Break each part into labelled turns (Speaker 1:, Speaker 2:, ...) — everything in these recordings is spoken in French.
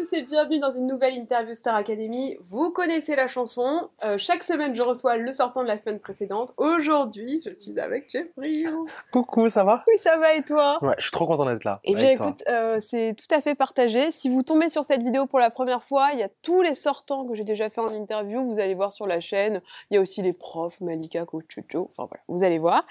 Speaker 1: Tous et bienvenue dans une nouvelle interview Star Academy. Vous connaissez la chanson. Euh, chaque semaine, je reçois le sortant de la semaine précédente. Aujourd'hui, je suis avec Jeffrey.
Speaker 2: Coucou, ça va?
Speaker 1: Oui, ça va et toi?
Speaker 2: Ouais, je suis trop content d'être là.
Speaker 1: Eh bien, écoute, euh, c'est tout à fait partagé. Si vous tombez sur cette vidéo pour la première fois, il y a tous les sortants que j'ai déjà fait en interview. Vous allez voir sur la chaîne. Il y a aussi les profs, Malika, Coach Chucho. Enfin voilà, vous allez voir.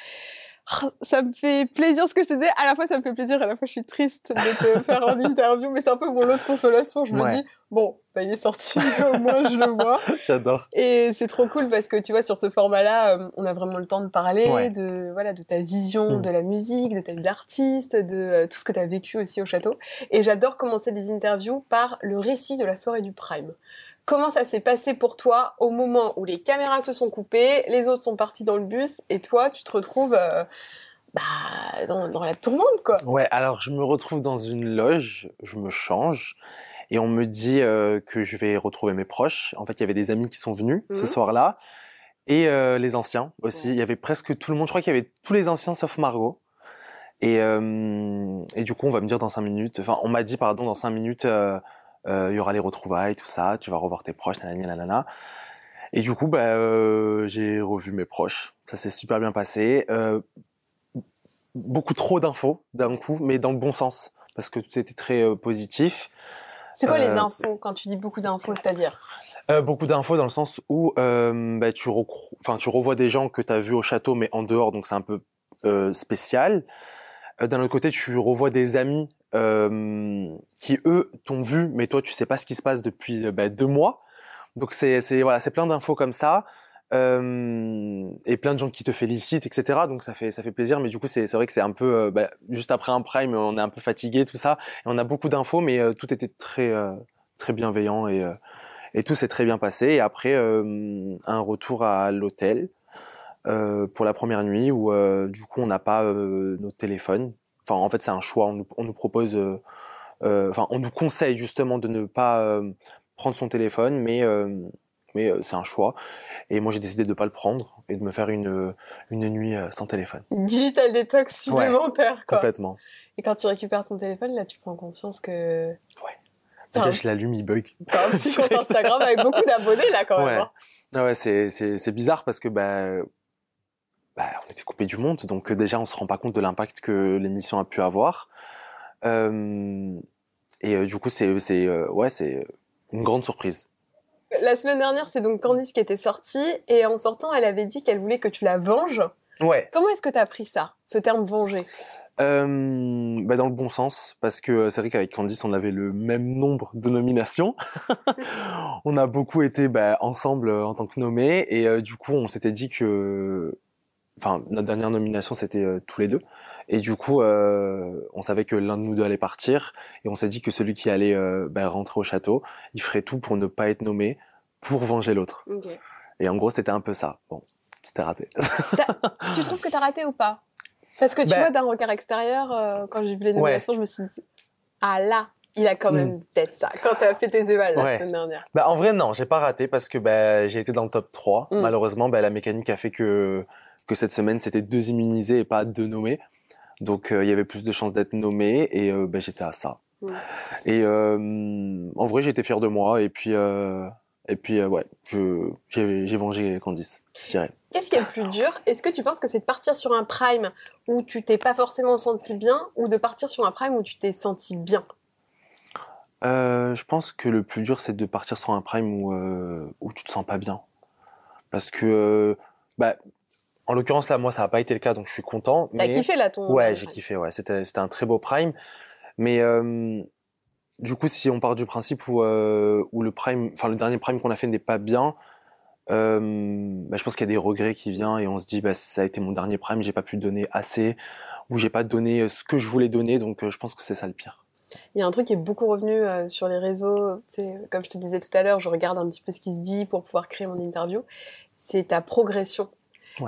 Speaker 1: Ça me fait plaisir ce que je te disais. À la fois, ça me fait plaisir, à la fois, je suis triste de te faire en interview, mais c'est un peu mon lot de consolation. Je me dis, bon, bah, il est sorti, au moins je le vois.
Speaker 2: J'adore.
Speaker 1: Et c'est trop cool parce que tu vois, sur ce format-là, euh, on a vraiment le temps de parler de, voilà, de ta vision mm. de la musique, de ta vie d'artiste, de euh, tout ce que tu as vécu aussi au château. Et j'adore commencer des interviews par le récit de la soirée du Prime. Comment ça s'est passé pour toi au moment où les caméras se sont coupées, les autres sont partis dans le bus et toi, tu te retrouves euh, bah, dans, la tourmente, quoi
Speaker 2: Ouais, alors je me retrouve dans une loge, je me change et on me dit euh, que je vais retrouver mes proches. En fait, il y avait des amis qui sont venus ce mhm. soir-là et euh, les anciens aussi. Il y avait presque tout le monde. Je crois qu'il y avait tous les anciens sauf Margot. Et, et du coup, on va me dire dans cinq minutes. Enfin, on m'a dit pardon dans cinq minutes il y aura les retrouvailles, tout ça, tu vas revoir tes proches, nanana, nanana. Et du coup, bah, euh, j'ai revu mes proches. Ça s'est super bien passé. Euh, beaucoup trop d'infos d'un coup, mais dans le bon sens, parce que tout était très euh, positif.
Speaker 1: C'est quoi les euh, infos quand tu dis beaucoup d'infos, c'est-à-dire?
Speaker 2: Beaucoup d'infos dans le sens où bah, tu, tu revois des gens que tu as vus au château, mais en dehors, donc c'est un peu spécial. D'un autre côté, tu revois des amis euh, qui eux t'ont vu, mais toi tu sais pas ce qui se passe depuis euh, bah, deux mois. Donc c'est voilà, c'est plein d'infos comme ça. Euh, et plein de gens qui te félicitent, etc. Donc ça fait ça fait plaisir, mais du coup c'est vrai que c'est un peu euh, bah, juste après un prime, on est un peu fatigué tout ça, et on a beaucoup d'infos, mais euh, tout était très très bienveillant et et tout s'est très bien passé. Et après un retour à l'hôtel pour la première nuit où du coup on n'a pas nos téléphones, Enfin, en fait, c'est un choix. On nous, on nous propose, euh, euh, enfin, on nous conseille justement de ne pas euh, prendre son téléphone, mais mais c'est un choix. Et moi, j'ai décidé de ne pas le prendre et de me faire une, une nuit sans téléphone.
Speaker 1: Digital détox supplémentaire, quoi.
Speaker 2: Complètement.
Speaker 1: Et quand tu récupères ton téléphone, là, tu prends conscience que...
Speaker 2: Ouais. Déjà, je l'allume, il bug.
Speaker 1: T'as un petit compte Instagram avec beaucoup d'abonnés, là, quand même.
Speaker 2: Ouais, hein. ah ouais c'est bizarre parce que, bah, bah, on était coupé du monde, donc euh, déjà on se rend pas compte de l'impact que l'émission a pu avoir. Euh, et euh, du coup, c'est ouais, c'est une grande surprise.
Speaker 1: La semaine dernière, c'est donc Candice qui était sortie et en sortant, elle avait dit qu'elle voulait que tu la venges.
Speaker 2: Ouais.
Speaker 1: Comment est-ce que tu as pris ça, ce terme venger?
Speaker 2: Euh, bah dans le bon sens, parce que c'est vrai qu'avec Candice, on avait le même nombre de nominations. on a beaucoup été bah, ensemble en tant que nommés, et du coup, on s'était dit que enfin notre dernière nomination c'était euh, tous les deux. Et du coup euh, on savait que l'un de nous deux allait partir. Et on s'est dit que celui qui allait euh, ben, rentrer au château il ferait tout pour ne pas être nommé pour venger l'autre. Et en gros c'était un peu ça. Bon c'était raté.
Speaker 1: Tu trouves que t'as raté ou pas? Parce que tu ben vois d'un regard extérieur quand j'ai vu les nominations je me suis dit ah là il a quand même hmm. peut-être ça quand t'as fait tes évals la semaine dernière.
Speaker 2: Bah en vrai non, j'ai pas raté parce que bah, j'ai été dans le top 3. Hmm. Malheureusement, bah, la mécanique a fait que que cette semaine c'était deux immunisés et pas deux nommés. Donc euh, il y avait plus de chances d'être nommé et euh, ben, j'étais à ça. Et euh, en vrai j'étais fier de moi et puis et puis ouais je j'ai vengé Candice, je dirais.
Speaker 1: Qu'est-ce qui est le plus dur? Est-ce que tu penses que c'est de partir sur un prime où tu t'es pas forcément senti bien ou de partir sur un prime où tu t'es senti bien?
Speaker 2: Je pense que le plus dur c'est de partir sur un prime où où tu te sens pas bien parce que bah en l'occurrence là, moi, ça n'a pas été le cas, donc je suis content.
Speaker 1: T'as kiffé là ton
Speaker 2: Ouais, j'ai kiffé. Ouais, c'était c'était un très beau prime. Mais euh, du coup, si on part du principe où euh, où le prime, enfin le dernier prime qu'on a fait n'est pas bien, euh, bah, je pense qu'il y a des regrets qui viennent et on se dit bah ça a été mon dernier prime, j'ai pas pu donner assez ou j'ai pas donné ce que je voulais donner, donc je pense que c'est ça le pire.
Speaker 1: Il y a un truc qui est beaucoup revenu sur les réseaux, comme je te disais tout à l'heure, je regarde un petit peu ce qui se dit pour pouvoir créer mon interview, c'est ta progression.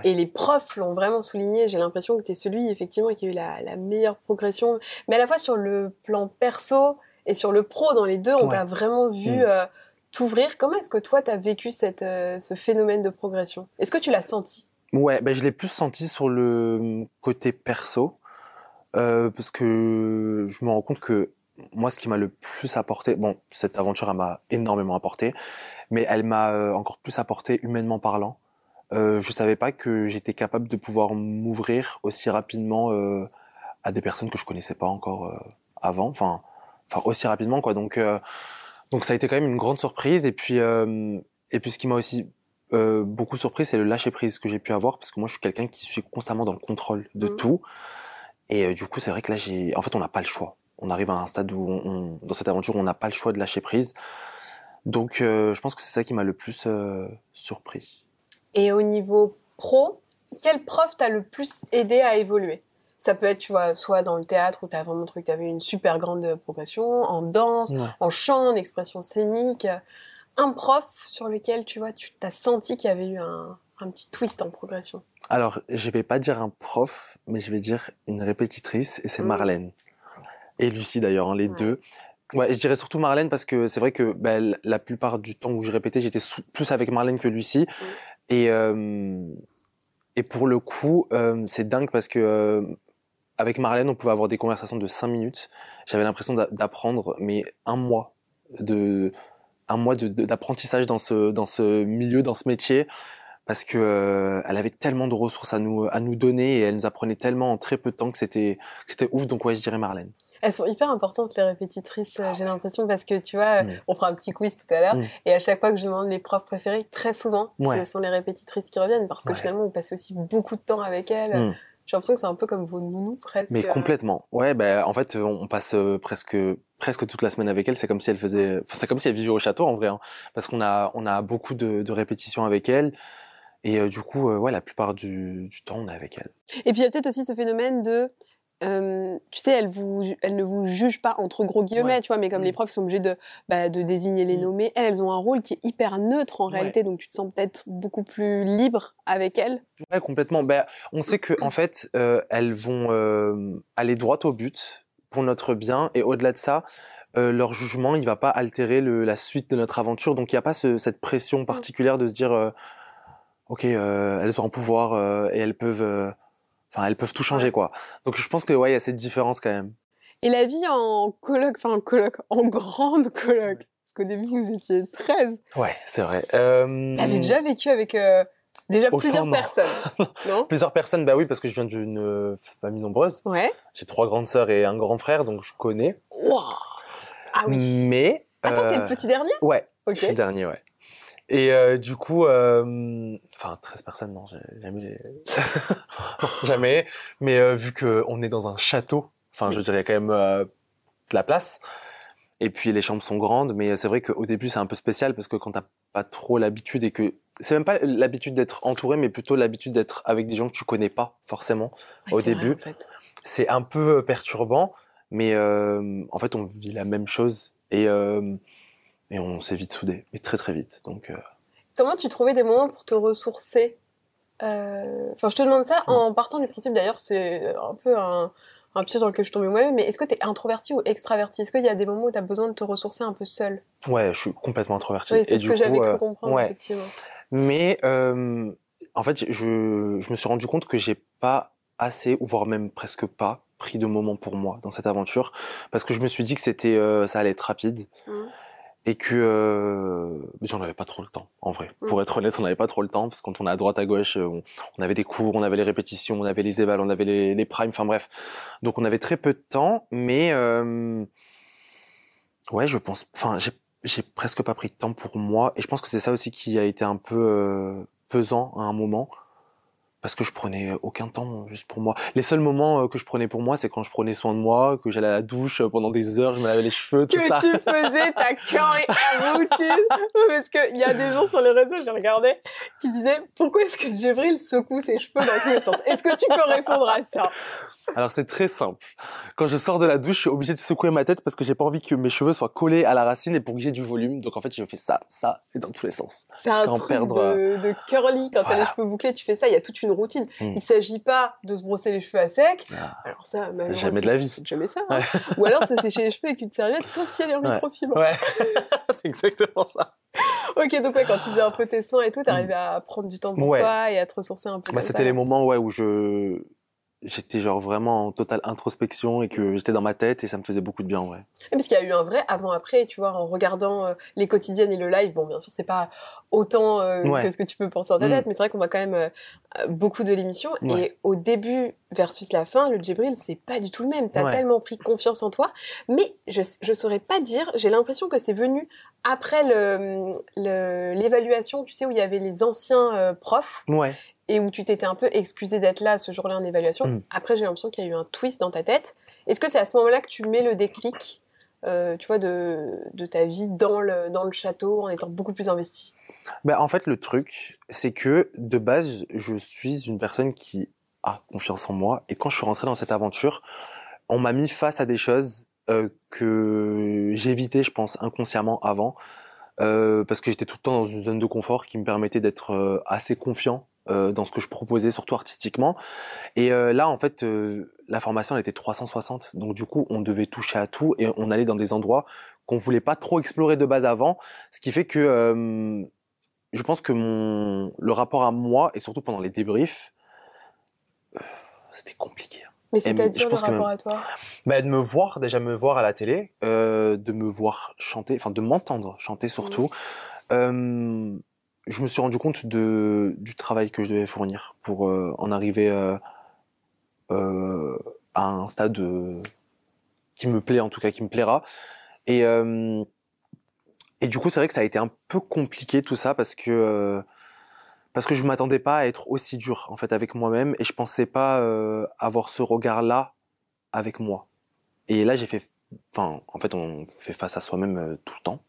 Speaker 1: Et les profs l'ont vraiment souligné. J'ai l'impression que tu es celui, effectivement, qui a eu la, meilleure progression. Mais à la fois sur le plan perso et sur le pro, dans les deux, on t'a vraiment vu mm. euh, t'ouvrir. Comment est-ce que toi, tu as vécu cette, euh, ce phénomène de progression? Est-ce que tu l'as senti?
Speaker 2: Ouais, ben je l'ai plus senti sur le côté perso. Euh, parce que je me rends compte que moi, ce qui m'a le plus apporté, bon, cette aventure, elle m'a énormément apporté, mais elle m'a encore plus apporté humainement parlant euh, je savais pas que j'étais capable de pouvoir m'ouvrir aussi rapidement euh, à des personnes que je connaissais pas encore euh, avant, enfin, enfin aussi rapidement quoi. Donc, euh, donc ça a été quand même une grande surprise. Et puis, et puis ce qui m'a aussi beaucoup surpris, c'est le lâcher prise que j'ai pu avoir parce que moi je suis quelqu'un qui suis constamment dans le contrôle de mmh. tout. Et du coup, c'est vrai que là, j'ai, en fait, on n'a pas le choix. On arrive à un stade où, on, dans cette aventure, on n'a pas le choix de lâcher prise. Donc, je pense que c'est ça qui m'a le plus surpris.
Speaker 1: Et au niveau pro, quel prof t'a le plus aidé à évoluer? Ça peut être, tu vois, soit dans le théâtre où tu as vraiment trouvé que tu avais une super grande progression, en danse, en chant, en expression scénique. Un prof sur lequel, tu vois, tu t'as senti qu'il y avait eu un, un, petit twist en progression?
Speaker 2: Alors, je vais pas dire un prof, mais je vais dire une répétitrice, et c'est mmh. Marlène. Et Lucie d'ailleurs, hein, les deux. Ouais, je dirais surtout Marlène parce que c'est vrai que bah, la plupart du temps où je répétais, j'étais plus avec Marlène que Lucie. Mmh. Et, euh, et pour le coup, euh, c'est dingue parce que euh, avec Marlène, on pouvait avoir des conversations de 5 minutes. J'avais l'impression d'apprendre, mais un mois de un mois d'apprentissage dans ce dans ce milieu, dans ce métier, parce que elle avait tellement de ressources à nous à nous donner et elle nous apprenait tellement en très peu de temps que c'était c'était ouf. Donc ouais, je dirais Marlène.
Speaker 1: Elles sont hyper importantes, les répétitrices, euh, j'ai l'impression, parce que tu vois, mm. on fera un petit quiz tout à l'heure, mm. et à chaque fois que je demande les profs préférés, très souvent, ce sont les répétitrices qui reviennent, parce que finalement, vous passez aussi beaucoup de temps avec elles. Mm. J'ai l'impression que c'est un peu comme vos nounous presque.
Speaker 2: Mais complètement. Ouais, bah, en fait, on passe euh, presque presque toute la semaine avec elle. C'est comme si elle faisait, enfin, c'est comme si elle vivait au château en vrai, hein. parce qu'on a on a beaucoup de, de répétitions avec elle. Et euh, du coup, ouais, la plupart du, du temps, on est avec elle.
Speaker 1: Et puis il y a peut-être aussi ce phénomène de euh, tu sais, elle, vous, elle ne vous juge pas entre gros guillemets, tu vois, mais comme les mm. profs sont obligés de, bah, de désigner les mm. nommés, elles, elles ont un rôle qui est hyper neutre en réalité, donc tu te sens peut-être beaucoup plus libre avec elles.
Speaker 2: Ouais, complètement. Ben, on sait que en fait, euh, elles vont euh, aller droit au but pour notre bien, et au-delà de ça, euh, leur jugement, il va pas altérer le, la suite de notre aventure, donc il n'y a pas ce, cette pression mm. particulière de se dire, ok, elles ont un pouvoir et elles peuvent Enfin, elles peuvent tout changer, quoi. Donc, je pense que, ouais, il y a cette différence quand même.
Speaker 1: Et la vie en coloc, enfin, en coloc, en grande coloc. Parce qu'au début, vous étiez 13.
Speaker 2: Ouais, c'est vrai. Euh...
Speaker 1: T'avais déjà vécu avec, euh, déjà plusieurs personnes, non?
Speaker 2: Plusieurs personnes, bah oui, parce que je viens d'une euh, famille nombreuse.
Speaker 1: Ouais.
Speaker 2: J'ai trois grandes sœurs et un grand frère, donc je connais.
Speaker 1: Wow. Ah oui.
Speaker 2: Mais.
Speaker 1: Attends, t'es le euh, petit dernier?
Speaker 2: Ouais. Ok. Je suis le dernier, ouais. Et euh, du coup, euh, enfin 13 personnes, non, jamais, jamais. Mais euh, vu que on est dans un château, enfin je dirais quand même euh, de la place. Et puis les chambres sont grandes, mais c'est vrai qu'au début c'est un peu spécial parce que quand t'as pas trop l'habitude et que c'est même pas l'habitude d'être entouré, mais plutôt l'habitude d'être avec des gens que tu connais pas forcément au début. en fait. C'est un peu perturbant, mais en fait on vit la même chose et et on s'est vite soudés, mais très très vite. Donc, euh...
Speaker 1: Comment tu trouvais des moments pour te ressourcer euh... Enfin, je te demande ça en partant du principe, d'ailleurs, c'est un peu un, un piège dans lequel je tombais moi-même, mais est-ce que tu es introverti ou extraverti Est-ce qu'il y a des moments où tu as besoin de te ressourcer un peu seul
Speaker 2: Ouais, je suis complètement introverti.
Speaker 1: Oui, c'est ce que j'avais cru euh, comprendre, ouais. effectivement.
Speaker 2: Mais euh, en fait, je, je me suis rendu compte que j'ai pas assez, ou voire même presque pas, pris de moments pour moi dans cette aventure, parce que je me suis dit que c'était, euh, ça allait être rapide. Mmh et que euh, j'en avais pas trop le temps en vrai. Pour mm. être honnête on n'avait pas trop le temps parce que quand on est à droite à gauche on, on, avait des cours on avait les répétitions on avait les évals on avait les, les primes enfin bref. Donc on avait très peu de temps mais euh, ouais je pense enfin j'ai j'ai presque pas pris de temps pour moi. Et je pense que c'est ça aussi qui a été un peu euh, pesant à un moment parce que je prenais aucun temps juste pour moi. Les seuls moments euh, que je prenais pour moi, c'est quand je prenais soin de moi, que j'allais à la douche pendant des heures, je me lavais les cheveux, tout
Speaker 1: que
Speaker 2: ça.
Speaker 1: Que tu faisais ta curry routine. Parce qu'il y a des gens sur les réseaux, j'ai regardé, qui disaient pourquoi est-ce que Jévril secoue ses cheveux dans tous les sens? Est-ce que tu peux répondre à ça?
Speaker 2: Alors c'est très simple. Quand je sors de la douche, je suis obligé de secouer ma tête parce que j'ai pas envie que mes cheveux soient collés à la racine et pour que j'ai du volume. Donc en fait, je fais ça, ça et dans tous les sens.
Speaker 1: C'est un truc de, euh, de, curly quand t'as les cheveux bouclés, tu fais ça. Il y a toute une routine. Hmm. Il s'agit pas de se brosser les cheveux à sec. Ah. Alors ça,
Speaker 2: jamais de la vie.
Speaker 1: Jamais ça. Hein. Ou alors de se sécher les cheveux avec une serviette, sauf si elle est en microfibre.
Speaker 2: Ouais, c'est exactement ça.
Speaker 1: ok, donc ouais, quand tu faisais un peu tes soins et tout, t'arrivais à prendre du temps pour toi et à te ressourcer un peu.
Speaker 2: Bah, c'était les moments ouais où je j'étais genre vraiment en totale introspection et que j'étais dans ma tête et ça me faisait beaucoup de bien ouais.
Speaker 1: Parce qu'il y a eu un vrai avant-après, tu vois, en regardant euh, les quotidiennes et le live. Bon, bien sûr, c'est pas autant euh, que ce que tu peux penser en ta tête, mm. mais c'est vrai qu'on voit quand même euh, beaucoup de l'émission. Et au début versus la fin, le Djibril, c'est pas du tout le même. T'as tellement pris confiance en toi, mais je je saurais pas dire. J'ai l'impression que c'est venu après le l'évaluation, tu sais, où il y avait les anciens profs. Et où tu t'étais un peu excusé d'être là ce jour-là en évaluation. Mm. Après, j'ai l'impression qu'il y a eu un twist dans ta tête. Est-ce que c'est à ce moment-là que tu mets le déclic, euh, tu vois, de, de, ta vie dans le, dans le château en étant beaucoup plus investi
Speaker 2: ben, En fait, le truc, c'est que de base, je suis une personne qui a confiance en moi. Et quand je suis rentré dans cette aventure, on m'a mis face à des choses euh, que j'évitais, je pense, inconsciemment avant. Euh, parce que j'étais tout le temps dans une zone de confort qui me permettait d'être assez confiant euh, dans ce que je proposais, surtout artistiquement. Et euh, là, en fait, euh, la formation elle était 360, donc du coup, on devait toucher à tout et on allait dans des endroits qu'on voulait pas trop explorer de base avant, ce qui fait que je pense que mon le rapport à moi et surtout pendant les débriefs, c'était compliqué. Hein.
Speaker 1: Mais c'est-à-dire le rapport à toi?
Speaker 2: Bah, De me voir, déjà me voir à la télé, de me voir chanter, enfin de m'entendre chanter surtout. Mmh je me suis rendu compte de, du travail que je devais fournir pour euh, en arriver euh, euh, à un stade qui me plaît, en tout cas qui me plaira. Et, et du coup, c'est vrai que ça a été un peu compliqué tout ça parce que parce que je m'attendais pas à être aussi dur en fait avec moi-même et je pensais pas avoir ce regard-là avec moi. Et là, j'ai fait, enfin, en fait, on fait face à soi-même tout le temps.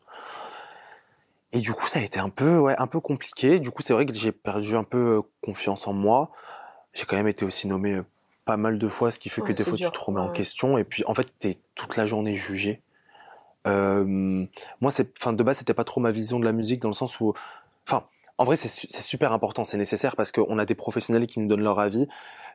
Speaker 2: Et du coup, ça a été un peu, ouais, un peu compliqué. Du coup, c'est vrai que j'ai perdu un peu euh, confiance en moi. J'ai quand même été aussi nommé euh, pas mal de fois, ce qui fait que des fois tu te remets en question. Et puis, en fait, t'es toute la journée jugé. Euh, moi, c'est, enfin, de base, c'était pas trop ma vision de la musique dans le sens où, enfin, en vrai, c'est super important, c'est nécessaire parce qu'on a des professionnels qui nous donnent leur avis.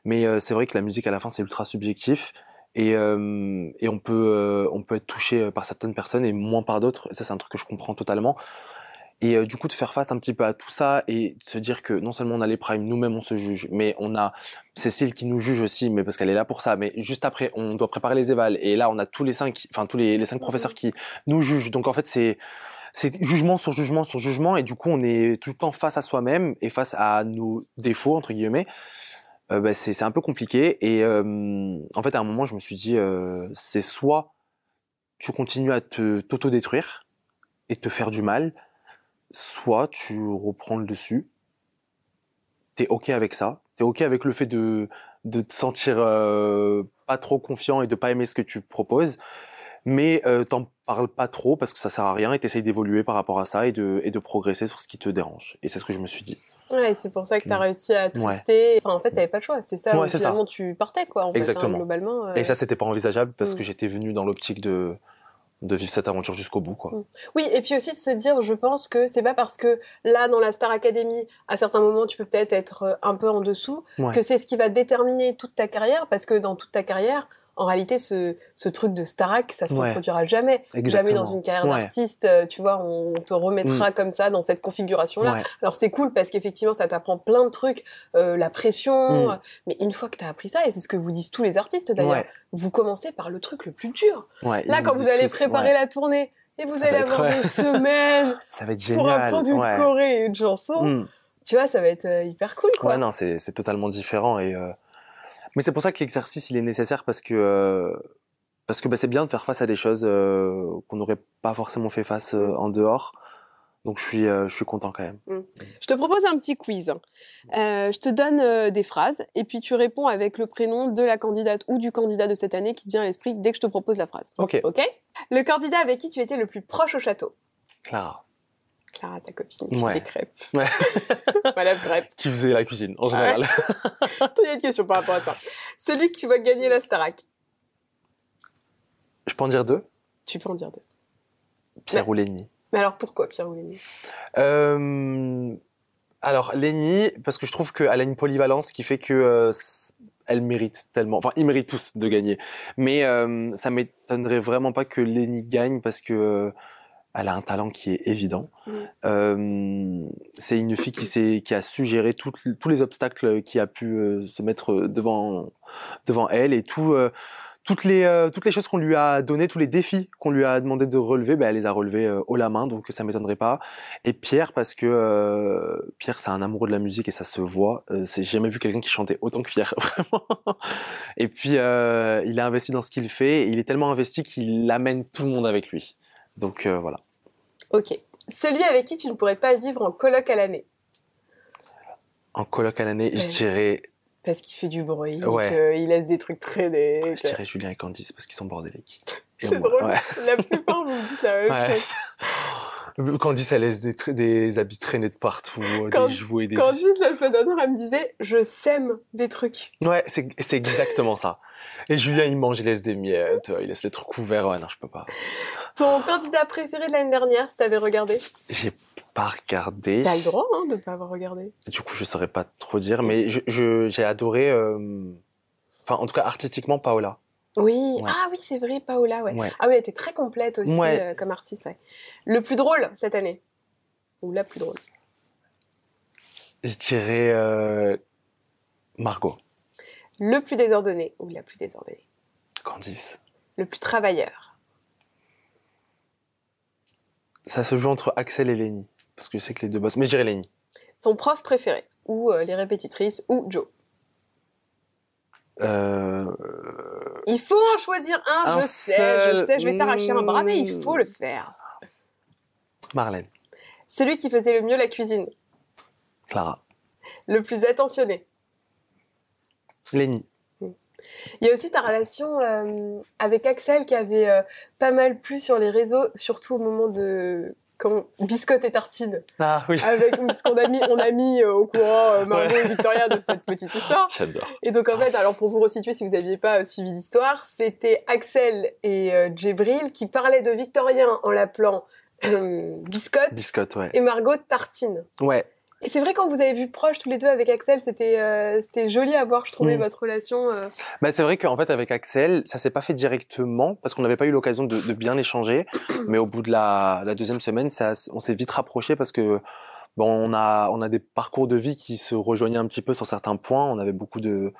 Speaker 2: Mais euh, c'est vrai que la musique, à la fin, c'est ultra subjectif. Et, euh, et on peut, on peut être touché par certaines personnes et moins par d'autres. Ça, c'est un truc que je comprends totalement. Et euh, du coup, de faire face un petit peu à tout ça et de se dire que non seulement on a les primes, nous-mêmes on se juge, mais on a Cécile qui nous juge aussi, mais parce qu'elle est là pour ça. Mais juste après, on doit préparer les évals et là, on a tous les cinq, enfin tous les, les cinq professeurs qui nous jugent. Donc en fait, c'est c'est jugement sur jugement sur jugement et du coup, on est tout le temps face à soi-même et face à nos défauts entre guillemets. Euh, bah, c'est un peu compliqué et euh, en fait, à un moment, je me suis dit, euh, c'est soit tu continues à te t'auto-détruire et te faire du mal, soit tu reprends le dessus, t'es ok avec ça, t'es ok avec le fait de, de te sentir euh, pas trop confiant et de pas aimer ce que tu proposes, mais euh, t'en parles pas trop parce que ça sert à rien et t'essayes d'évoluer par rapport à ça et de, et de progresser sur ce qui te dérange. Et c'est ce que je me suis dit.
Speaker 1: Ouais, c'est pour ça que t'as réussi à twister. Enfin, en fait, t'avais pas le choix. C'était ça. Ouais, finalement, ça. tu partais, quoi. En hein,
Speaker 2: Exactement.
Speaker 1: Fait, globalement.
Speaker 2: Euh... Et ça, c'était pas envisageable parce mm. que j'étais venu dans l'optique de de vivre cette aventure jusqu'au bout quoi. Mm.
Speaker 1: Oui, et puis aussi de se dire je pense que c'est pas parce que là dans la Star Academy à certains moments tu peux peut-être être euh, un peu en dessous que c'est ce qui va déterminer toute ta carrière parce que dans toute ta carrière en réalité, ce, ce truc de Starac, ça se reproduira jamais. Jamais dans une carrière d'artiste, euh, tu vois, on te remettra mm. comme ça dans cette configuration-là. Alors c'est cool parce qu'effectivement, ça t'apprend plein de trucs, euh, la pression. Mm. Mais une fois que t'as appris ça, et c'est ce que vous disent tous les artistes d'ailleurs, vous commencez par le truc le plus dur. Là, quand vous allez préparer la tournée et vous allez avoir des semaines
Speaker 2: ça va être
Speaker 1: pour apprendre une choré et une chanson. Mm. Tu vois, ça va être euh, hyper cool, quoi.
Speaker 2: Ouais, non, c'est totalement différent et mais c'est pour ça que l'exercice il est nécessaire parce que euh, parce que bah, c'est bien de faire face à des choses euh, qu'on n'aurait pas forcément fait face euh, en dehors. Donc je suis je suis content quand même.
Speaker 1: Mmh. Je te propose un petit quiz. je te donne des phrases et puis tu réponds avec le prénom de la candidate ou du candidat de cette année qui te vient à l'esprit dès que je te propose la phrase.
Speaker 2: Ok.
Speaker 1: Ok? Le candidat avec qui tu étais le plus proche au château?
Speaker 2: Clara.
Speaker 1: Clara, ta copine, qui
Speaker 2: Ouais.
Speaker 1: fait des crêpes.
Speaker 2: Ouais.
Speaker 1: Madame Crêpe.
Speaker 2: Qui faisait la cuisine, en général.
Speaker 1: Attends, Il y a une question par rapport à ça. Celui qui va gagner la Starac,
Speaker 2: Je peux en dire deux?
Speaker 1: Tu peux en dire deux.
Speaker 2: Pierre ou Léni
Speaker 1: Mais alors pourquoi Pierre Oulini
Speaker 2: Euh, alors Lenny, parce que je trouve qu'elle a une polyvalence qui fait que euh, elle mérite tellement. Enfin, ils méritent tous de gagner. Mais euh, ça m'étonnerait vraiment pas que Lenny gagne parce que euh, elle a un talent qui est évident.
Speaker 1: Mm.
Speaker 2: Euh, c'est une fille qui qui a su gérer tous les obstacles qui a pu euh, se mettre devant devant elle et tout. euh, toutes les euh, toutes les choses qu'on lui a données, tous les défis qu'on lui a demandé de relever, ben, elle les a relevés euh, haut la main, donc ça m'étonnerait pas. Et Pierre parce que euh, Pierre c'est un amoureux de la musique et ça se voit. Euh, c'est jamais vu quelqu'un qui chantait autant que Pierre vraiment. Et puis euh, il a investi dans ce qu'il fait. Et il est tellement investi qu'il amène tout le monde avec lui. Donc euh, voilà.
Speaker 1: Ok. Celui avec qui tu ne pourrais pas vivre en coloc à l'année.
Speaker 2: En coloc à l'année, je
Speaker 1: Ouais.
Speaker 2: dirais
Speaker 1: Parce qu'il fait du bruit,
Speaker 2: Ouais.
Speaker 1: qu'il laisse des trucs traîner.
Speaker 2: je dirais Julien et Candice parce qu'ils sont bordéliques.
Speaker 1: C'est drôle.
Speaker 2: ouais.
Speaker 1: La plupart, vous me dites la même chose.
Speaker 2: Candice, elle laisse des, tra- des habits traîner de partout, euh,
Speaker 1: Quand-
Speaker 2: des jouets, des...
Speaker 1: Candice, la semaine dernière, elle me disait Je sème des trucs.
Speaker 2: Ouais, c'est c'est exactement ça. Et Julien, il mange, il laisse des miettes, euh, il laisse les trucs ouverts. Ouais, non, je peux pas.
Speaker 1: Ton candidat préféré de l'année dernière, si t'avais regardé?
Speaker 2: J'ai pas regardé.
Speaker 1: T'as le droit hein, de pas avoir regardé.
Speaker 2: Du coup, je saurais pas trop dire, mais je je- j'ai adoré. euh, Enfin, en tout cas, artistiquement, Paola.
Speaker 1: Oui,
Speaker 2: Ouais.
Speaker 1: ah oui, c'est vrai, Paola, ouais.
Speaker 2: Ouais.
Speaker 1: Ah oui, elle était très complète aussi euh, comme artiste, ouais. Le plus drôle cette année? Ou la plus drôle?
Speaker 2: Je dirais euh, Margot,
Speaker 1: Le plus désordonné Ou la plus désordonnée?
Speaker 2: Candice.
Speaker 1: Le plus travailleur?
Speaker 2: Ça se joue entre Axel et Lenny, parce que je sais que les deux boss. Mais je dirais Lenny.
Speaker 1: Ton prof préféré Ou euh, les répétitrices Ou Joe?
Speaker 2: Euh,
Speaker 1: Il faut en choisir un,
Speaker 2: Un
Speaker 1: je sais, je sais, je vais t'arracher un bras, mais il
Speaker 2: Mmh.
Speaker 1: faut le faire.
Speaker 2: Marlène,
Speaker 1: Celui qui faisait le mieux la cuisine,
Speaker 2: Clara,
Speaker 1: le plus attentionné.
Speaker 2: Lenny.
Speaker 1: Il y a aussi ta relation euh, avec Axel qui avait euh, pas mal plu sur les réseaux, surtout au moment de comment, biscotte et tartine.
Speaker 2: Ah oui.
Speaker 1: Avec parce qu'on a mis, on a mis euh, au courant euh, Margot
Speaker 2: Ouais.
Speaker 1: et Victoria de cette petite histoire.
Speaker 2: J'adore.
Speaker 1: Et donc en fait, alors pour vous resituer, si vous n'aviez pas euh, suivi l'histoire, c'était Axel et Djibril qui parlaient de Victorien en l'appelant biscotte
Speaker 2: Biscotte, ouais.
Speaker 1: et Margot tartine.
Speaker 2: Ouais.
Speaker 1: Et c'est vrai quand vous avez vu proche tous les deux avec Axel, c'était euh, c'était joli à voir, je trouvais
Speaker 2: Mm.
Speaker 1: votre relation. euh,
Speaker 2: Bah, c'est vrai qu'en fait, avec Axel, ça s'est pas fait directement parce qu'on n'avait pas eu l'occasion de, de bien échanger. Mais au bout de la, la deuxième semaine, ça, on s'est vite rapproché parce que bon, on a, on a des parcours de vie qui se rejoignaient un petit peu sur certains points. On avait beaucoup de,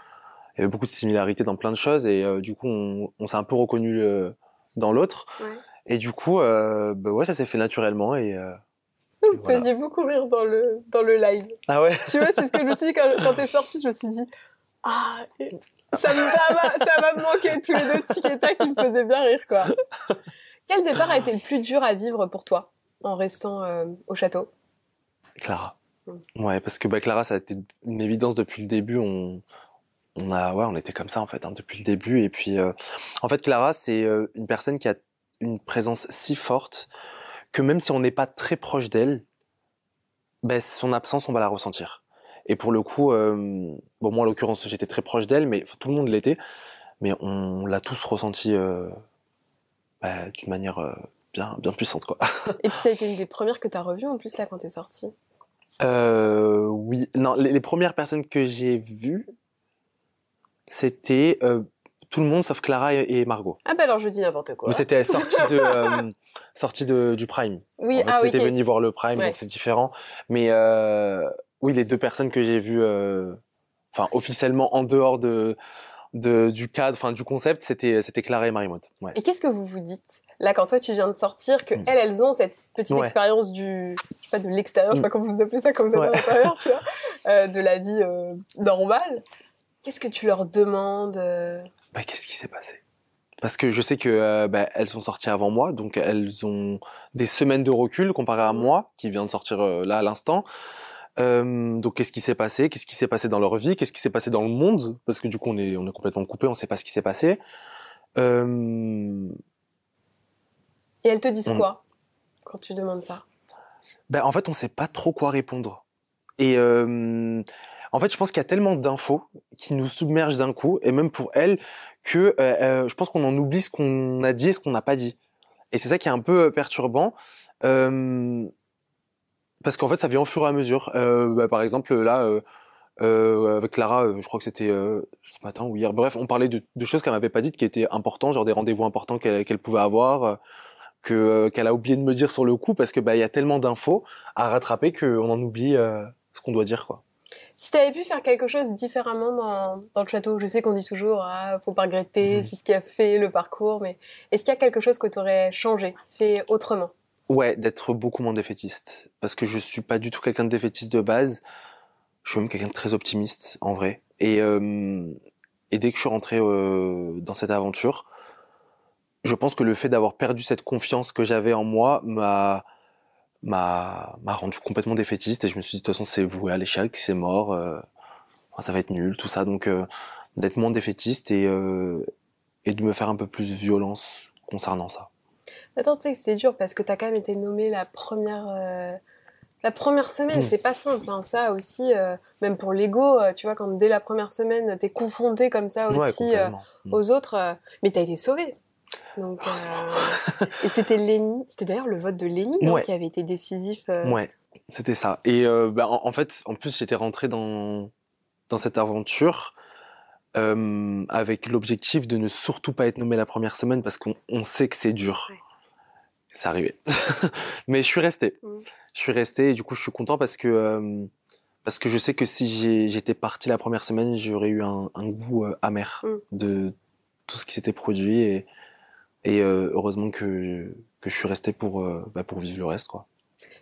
Speaker 2: il y avait beaucoup de similarités dans plein de choses et euh, du coup, on, on s'est un peu reconnu euh, dans l'autre.
Speaker 1: Ouais.
Speaker 2: Et du coup, euh, bah ouais, ça s'est fait naturellement et euh,
Speaker 1: Vous me
Speaker 2: Voilà.
Speaker 1: faisiez beaucoup rire dans le, dans le live.
Speaker 2: ah ouais.
Speaker 1: Tu vois, c'est ce que je me suis dit quand, quand t'es sorti, je me suis dit, ah, ça me manquer tous les deux tic et tac qui me faisaient bien rire, quoi. Quel départ a été le plus dur à vivre pour toi en restant euh, au château?
Speaker 2: Clara.
Speaker 1: Mm.
Speaker 2: Ouais, parce que bah, Clara, ça a été une évidence depuis le début. On, on a, ouais, on était comme ça en fait hein, depuis le début. Et puis, euh, en fait, Clara, c'est euh, une personne qui a une présence si forte que même si on n'est pas très proche d'elle, ben, son absence, on va la ressentir. Et pour le coup, euh, bon, moi en l'occurrence, j'étais très proche d'elle, mais tout le monde l'était. Mais on l'a tous ressenti euh, bah, d'une manière euh, bien, bien puissante, quoi.
Speaker 1: Et puis ça a été une des premières que t'as revues en plus là quand t'es sorti.
Speaker 2: Euh, oui, non, les, les premières personnes que j'ai vues, c'était tout le monde sauf Clara et, et Margot.
Speaker 1: Ah bah alors je dis n'importe quoi.
Speaker 2: Mais c'était sorti de euh, sorti de du Prime.
Speaker 1: Oui,
Speaker 2: en fait,
Speaker 1: ah
Speaker 2: c'était venu voir le Prime,
Speaker 1: Ouais.
Speaker 2: donc c'est différent. Mais euh, oui, les deux personnes que j'ai vues, euh, enfin officiellement en dehors de, de du cadre, enfin du concept, c'était c'était Clara et. Ouais.
Speaker 1: Et qu'est-ce que vous vous dites? Là quand toi tu viens de sortir que
Speaker 2: Mm.
Speaker 1: elles elles ont cette petite
Speaker 2: Ouais.
Speaker 1: expérience du je sais pas de l'extérieur, je sais pas comment vous appelez ça quand vous êtes
Speaker 2: Ouais.
Speaker 1: à l'intérieur, tu vois, euh, de la vie euh, normale. Qu'est-ce que tu leur demandes euh
Speaker 2: Bah, qu'est-ce qui s'est passé? Parce que je sais que euh, bah, elles sont sorties avant moi, donc elles ont des semaines de recul comparé à
Speaker 1: Mhm.
Speaker 2: moi, qui vient de sortir euh, là à l'instant. Euh, donc qu'est-ce qui s'est passé? Qu'est-ce qui s'est passé dans leur vie? Qu'est-ce qui s'est passé dans le monde? Parce que du coup on est on est complètement coupé, on sait pas ce qui s'est passé.
Speaker 1: Et elles te disent quoi quand tu demandes ça?
Speaker 2: Ben, en fait, on sait pas trop quoi répondre. Et en fait, je pense qu'il y a tellement d'infos qui nous submergent d'un coup, et même pour elle, que euh, euh, je pense qu'on en oublie ce qu'on a dit et ce qu'on n'a pas dit. Et c'est ça qui est un peu perturbant. Euh, parce qu'en fait, ça vient au fur et à mesure. Euh, bah, par exemple, là, euh, euh, avec Clara, je crois que c'était ce matin ou hier. Bref, on parlait de, choses qu'elle m'avait pas dites qui étaient importantes, genre des rendez-vous importants qu'elle pouvait avoir, que qu'elle a oublié de me dire sur le coup, parce que bah il y a tellement d'infos à rattraper qu'on en oublie ce qu'on doit dire, quoi.
Speaker 1: Si tu avais pu faire quelque chose différemment dans, dans le château, je sais qu'on dit toujours ah faut pas regretter, mmh. c'est ce qui a fait le parcours, mais est-ce qu'il y a quelque chose que tu aurais changé, fait autrement?
Speaker 2: Ouais, d'être beaucoup moins défaitiste, parce que je suis pas du tout quelqu'un de défaitiste de base. Je suis même quelqu'un de très optimiste en vrai. Et euh, et dès que je suis rentré euh, dans cette aventure, je pense que le fait d'avoir perdu cette confiance que j'avais en moi m'a m'a rendu complètement défaitiste et je me suis dit de toute façon c'est voué à l'échec, c'est mort, euh, ça va être nul, tout ça. Donc euh, d'être moins défaitiste et euh, et de me faire un peu plus violence concernant ça.
Speaker 1: Attends, tu sais que c'est dur parce que t'as quand même été nommé la première la première semaine, mmh. c'est pas simple. Hein. Ça aussi, même pour l'ego, tu vois, quand dès la première semaine, t'es confronté comme ça aussi mmh. aux autres, mais t'as été sauvé. Donc, euh, et c'était Léni, c'était d'ailleurs le vote de Léni qui avait été décisif.
Speaker 2: Euh... Ouais, c'était ça. Et euh, bah, en, fait, en plus, j'étais rentré dans dans cette aventure euh, avec l'objectif de ne surtout pas être nommé la première semaine parce qu'on on sait que c'est dur. Ouais. C'est arrivé, mais je suis resté. Mm. Je suis resté et du coup, je suis content parce que parce que je sais que si j'étais parti la première semaine, j'aurais eu un, un goût amer mm. de tout ce qui s'était produit et et euh, heureusement que, que je suis resté pour, euh, bah, pour vivre le reste, quoi.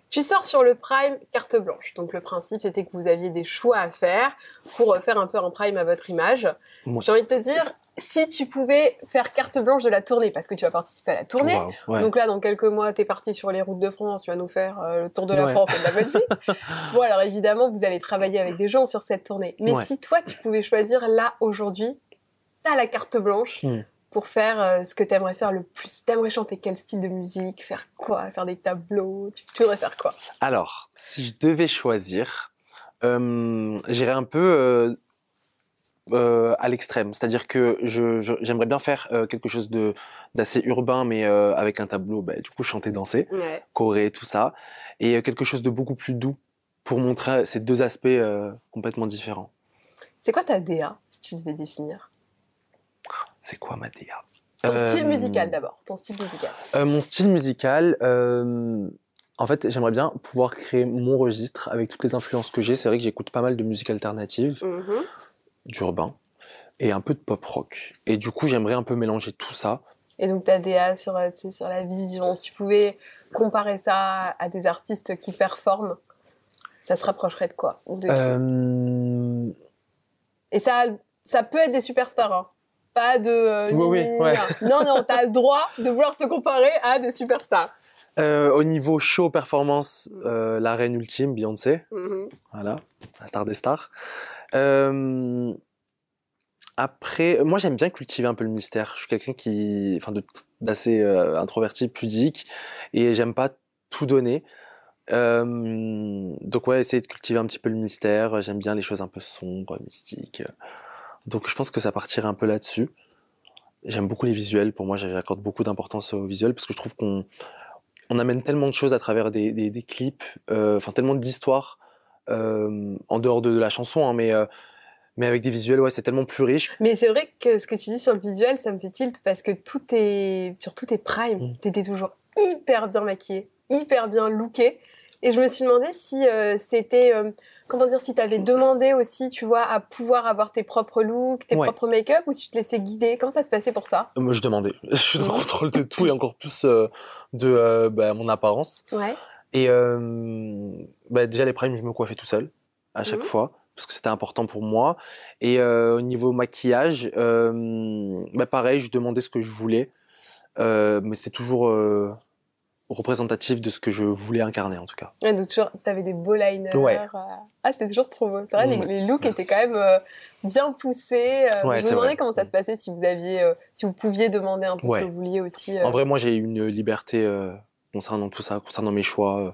Speaker 1: Tu sors sur le Prime carte blanche. Donc le principe, c'était que vous aviez des choix à faire pour faire un peu un Prime à votre image. J'ai envie de te dire, si tu pouvais faire carte blanche de la tournée, parce que tu vas participer à la tournée. Donc là, dans quelques mois, tu es parti sur les routes de France, tu vas nous faire euh, le tour de la France et de la Belgique. bon, alors évidemment, vous allez travailler avec des gens sur cette tournée. Mais si toi, tu pouvais choisir là, aujourd'hui, t'as la carte blanche. Hmm pour faire euh, ce que tu aimerais faire le plus T'aimerais chanter quel style de musique? Faire quoi? Faire des tableaux? Tu, voudrais faire quoi?
Speaker 2: Alors, si je devais choisir, euh, j'irais un peu euh, euh, à l'extrême. C'est-à-dire que je, j'aimerais bien faire euh, quelque chose de d'assez urbain, mais avec un tableau, bah, du coup, chanter, danser, ouais. tout ça. Et quelque chose de beaucoup plus doux pour montrer ces deux aspects complètement différents.
Speaker 1: C'est quoi ta DA, si tu devais définir?
Speaker 2: C'est quoi ma DA
Speaker 1: Ton style musical d'abord. Ton style musical.
Speaker 2: Euh, mon style musical. Euh, en fait, j'aimerais bien pouvoir créer mon registre avec toutes les influences que j'ai. C'est vrai que j'écoute pas mal de musique alternative, mm-hmm. d'urbain et un peu de pop rock. Et du coup, j'aimerais un peu mélanger tout ça.
Speaker 1: Et donc ta DA sur, euh, sur la vision, si tu pouvais comparer ça à des artistes qui performent, ça se rapprocherait de quoi Et ça, ça peut être des superstars. Hein pas de... Euh,
Speaker 2: oui, oui, ouais.
Speaker 1: Non, non, t'as le droit de vouloir te comparer à des superstars.
Speaker 2: Euh, au niveau show performance, euh, la reine ultime, Beyoncé, mm-hmm. voilà, la star des stars. Euh, après, moi j'aime bien cultiver un peu le mystère. Je suis quelqu'un qui, enfin, d'assez introverti, pudique, et j'aime pas tout donner. Donc ouais, essayer de cultiver un petit peu le mystère. J'aime bien les choses un peu sombres, mystiques. Donc je pense que ça partirait un peu là-dessus. J'aime beaucoup les visuels. Pour moi, j'accorde beaucoup d'importance aux visuels parce que je trouve qu'on on amène tellement de choses à travers des, des, des clips, euh, enfin tellement d'histoires euh, en dehors de, de, la chanson, hein, mais euh, mais avec des visuels, ouais, c'est tellement plus riche.
Speaker 1: Mais c'est vrai que ce que tu dis sur le visuel, ça me fait tilt parce que tout est sur tout est prime. Mmh. T'étais toujours hyper bien maquillé, hyper bien looké. Et je me suis demandé si c'était, comment dire, si tu avais demandé aussi, tu vois, à pouvoir avoir tes propres looks, tes propres make-up, ou si tu te laissais guider. Comment ça se passait pour ça?
Speaker 2: Moi, je demandais. Je suis dans le contrôle de tout et encore plus euh, de bah, mon apparence.
Speaker 1: Ouais.
Speaker 2: Et bah, déjà, les primes, je me coiffais tout seul, à chaque mhm. fois parce que c'était important pour moi. Et au niveau maquillage, bah pareil, je demandais ce que je voulais, mais c'est toujours représentatif de ce que je voulais incarner en tout cas.
Speaker 1: Ouais, donc toujours, t'avais des beaux liners. Ouais. Euh, ah, c'était toujours trop beau. C'est vrai, les, looks étaient quand même euh, bien poussés. Euh, je me demandais comment ça se passait si vous aviez, si vous pouviez demander un peu ce que vous vouliez aussi.
Speaker 2: En vrai, moi, j'ai une liberté concernant tout ça, concernant mes choix.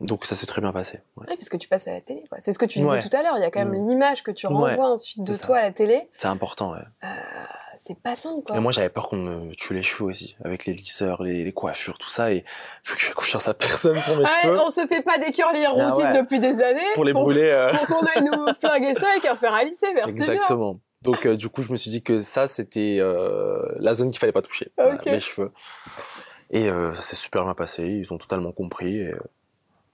Speaker 2: Donc ça s'est très bien passé.
Speaker 1: Ouais. parce que tu passes à la télé. C'est ce que tu disais tout à l'heure. Il y a quand même mm. l'image que tu renvoies ensuite de toi à la télé.
Speaker 2: C'est important. Euh,
Speaker 1: c'est pas simple. Quoi.
Speaker 2: Et moi j'avais peur qu'on me tue les cheveux aussi, avec les lisseurs, les, coiffures, tout ça. Et faut que je confiance à personne pour mes cheveux.
Speaker 1: On se fait pas des curly ah routines depuis des années.
Speaker 2: Pour les brûler. Euh...
Speaker 1: Pour qu'on aille nous flinguer ça et qu'à faire à lisser. Merci
Speaker 2: Exactement. Donc euh, du coup je me suis dit que ça c'était euh, la zone qu'il fallait pas toucher, mes cheveux. Et ça s'est super bien passé. Ils ont totalement compris. Et,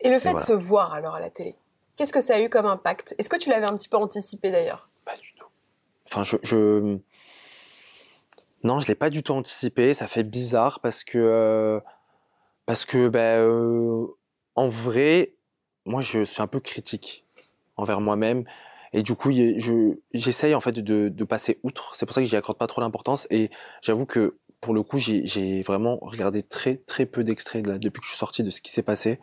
Speaker 1: et le fait de se voir alors à la télé, qu'est-ce que ça a eu comme impact? Est-ce que tu l'avais un petit peu anticipé d'ailleurs?
Speaker 2: Pas du tout. Enfin, je, je... non, je l'ai pas du tout anticipé. Ça fait bizarre parce que euh, parce que ben euh, en vrai, moi je suis un peu critique envers moi-même et du coup je j'essaye en fait de, de passer outre. C'est pour ça que j'y accorde pas trop d'importance et j'avoue que pour le coup j'ai vraiment regardé très très peu d'extraits depuis que je suis sorti de ce qui s'est passé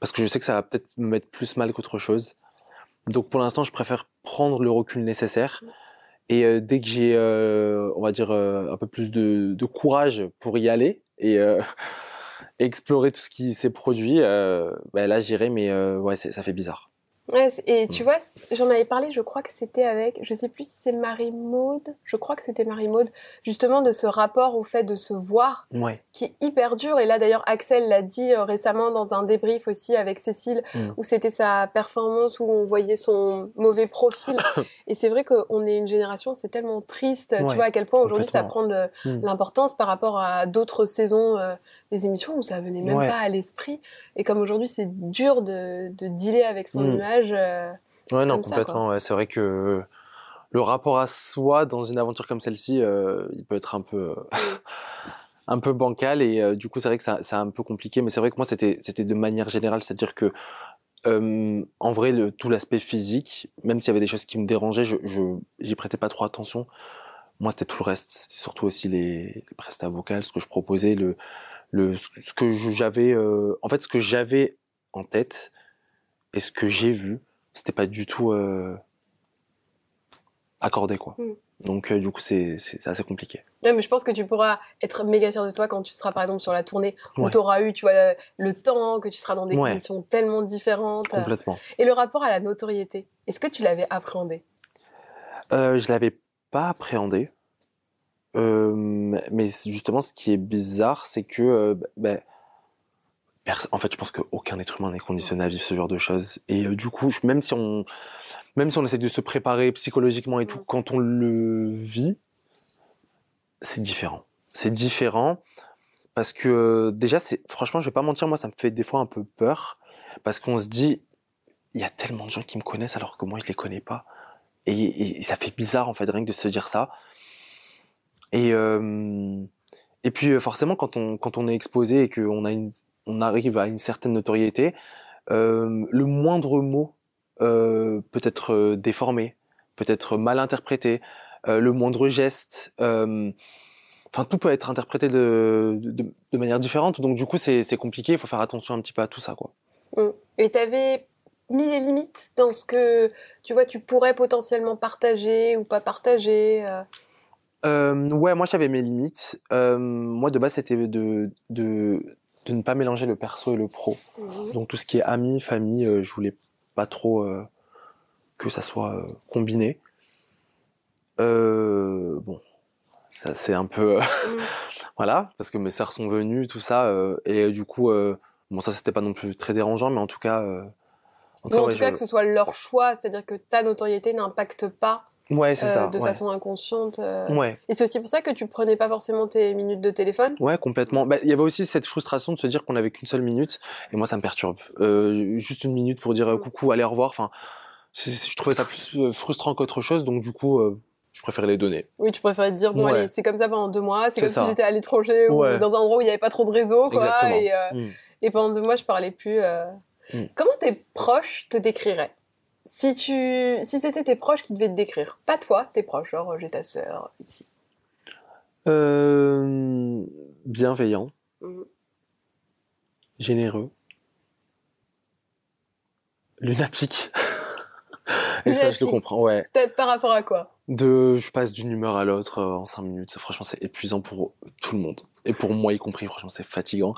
Speaker 2: parce que je sais que ça va peut-être me mettre plus mal qu'autre chose. Donc pour l'instant, je préfère prendre le recul nécessaire. Et euh, dès que j'ai, euh, on va dire, euh, un peu plus de, courage pour y aller et explorer tout ce qui s'est produit, ben là j'irai, mais ouais, ça fait bizarre.
Speaker 1: Ouais, et tu mm. vois, j'en avais parlé, je crois que c'était avec, je sais plus si c'est Marie-Maude, je crois que c'était Marie-Maude, justement de ce rapport au fait de se voir, qui est hyper dur. Et là d'ailleurs, Axel l'a dit euh, récemment dans un débrief aussi avec Cécile, mm. où c'était sa performance, où on voyait son mauvais profil. et c'est vrai qu'on est une génération, c'est tellement triste, tu vois à quel point aujourd'hui ça prend de mm. l'importance par rapport à d'autres saisons euh, des émissions où ça venait même pas à l'esprit. Et comme aujourd'hui c'est dur de, de dealer avec son image, euh,
Speaker 2: ouais, non, complètement. c'est vrai que le rapport à soi dans une aventure comme celle-ci, euh, il peut être un peu, un peu bancal et euh, du coup, c'est vrai que c'est un peu compliqué. Mais c'est vrai que moi, c'était, c'était de manière générale, c'est-à-dire que en vrai, le, tout l'aspect physique, même s'il y avait des choses qui me dérangeaient, je, j'y prêtais pas trop attention. Moi, c'était tout le reste. C'était surtout aussi les, les prestats vocales, ce que je proposais, le, le, ce que j'avais, en fait, ce que j'avais en tête, et ce que j'ai vu, c'était pas du tout euh, accordé quoi. Mm. Donc euh, du coup c'est assez compliqué.
Speaker 1: Ouais, mais je pense que tu pourras être méga fier de toi quand tu seras par exemple sur la tournée où tu auras eu tu vois le temps que tu seras dans des conditions tellement différentes.
Speaker 2: Complètement.
Speaker 1: Et le rapport à la notoriété, est-ce que tu l'avais appréhendé?
Speaker 2: Euh, Je l'avais pas appréhendé. Euh, mais justement ce qui est bizarre c'est que euh, ben, en fait, je pense qu'aucun être humain n'est conditionné à vivre ce genre de choses. Et euh, du coup, même si on, même si on essaie de se préparer psychologiquement et tout, quand on le vit, c'est différent. C'est différent parce que déjà, c'est, franchement, je vais pas mentir, moi, ça me fait des fois un peu peur parce qu'on se dit, il y a tellement de gens qui me connaissent alors que moi, je les connais pas. Et, ça fait bizarre, en fait, rien que de se dire ça. Et, et puis, forcément, quand on, quand on est exposé et qu'on a on arrive à une certaine notoriété, le moindre mot peut être déformé, peut être mal interprété, le moindre geste, enfin tout peut être interprété de, manière différente. Donc du coup c'est compliqué, il faut faire attention un petit peu à tout ça quoi.
Speaker 1: Mmh. Et t'avais mis des limites dans ce que tu vois tu pourrais potentiellement partager ou pas partager.
Speaker 2: Ouais, moi j'avais mes limites. moi de base c'était de, de de ne pas mélanger le perso et le pro. Mhm. Donc tout ce qui est amis, famille, euh, je voulais pas trop euh, que ça soit euh, combiné. bon, ça c'est un peu mhm. voilà parce que mes sœurs sont venues, tout ça, et du coup, bon ça c'était pas non plus très dérangeant, mais en tout cas.
Speaker 1: En, tout cas, que ce soit leur choix, c'est-à-dire que ta notoriété n'impacte pas
Speaker 2: Ouais, c'est ça.
Speaker 1: De façon inconsciente.
Speaker 2: Ouais.
Speaker 1: Et c'est aussi pour ça que tu prenais pas forcément tes minutes de téléphone?
Speaker 2: Ouais, complètement. Bah, il y avait aussi cette frustration de se dire qu'on avait qu'une seule minute. Et moi, ça me perturbe. Euh, juste une minute pour dire coucou, allez, au revoir. Enfin, je trouvais ça plus frustrant qu'autre chose. Donc, du coup, je préférais les donner.
Speaker 1: Oui, tu préférais te dire, bon, allez, c'est comme ça pendant deux mois. C'est comme si j'étais à l'étranger ou dans un endroit où il n'y avait pas trop de réseau, quoi. Et, mm. et, pendant deux mois, je parlais plus. Mm. Comment tes proches te décriraient? Si tu, si c'était tes proches qui devaient te décrire, pas toi, tes proches, genre j'ai ta sœur ici.
Speaker 2: Euh, bienveillant, mhm. généreux, lunatique. Et ça, je le comprends, ouais.
Speaker 1: Par rapport à quoi?
Speaker 2: De, je passe d'une humeur à l'autre euh, en cinq minutes. Franchement, c'est épuisant pour tout le monde et pour moi y compris. Franchement, c'est fatigant.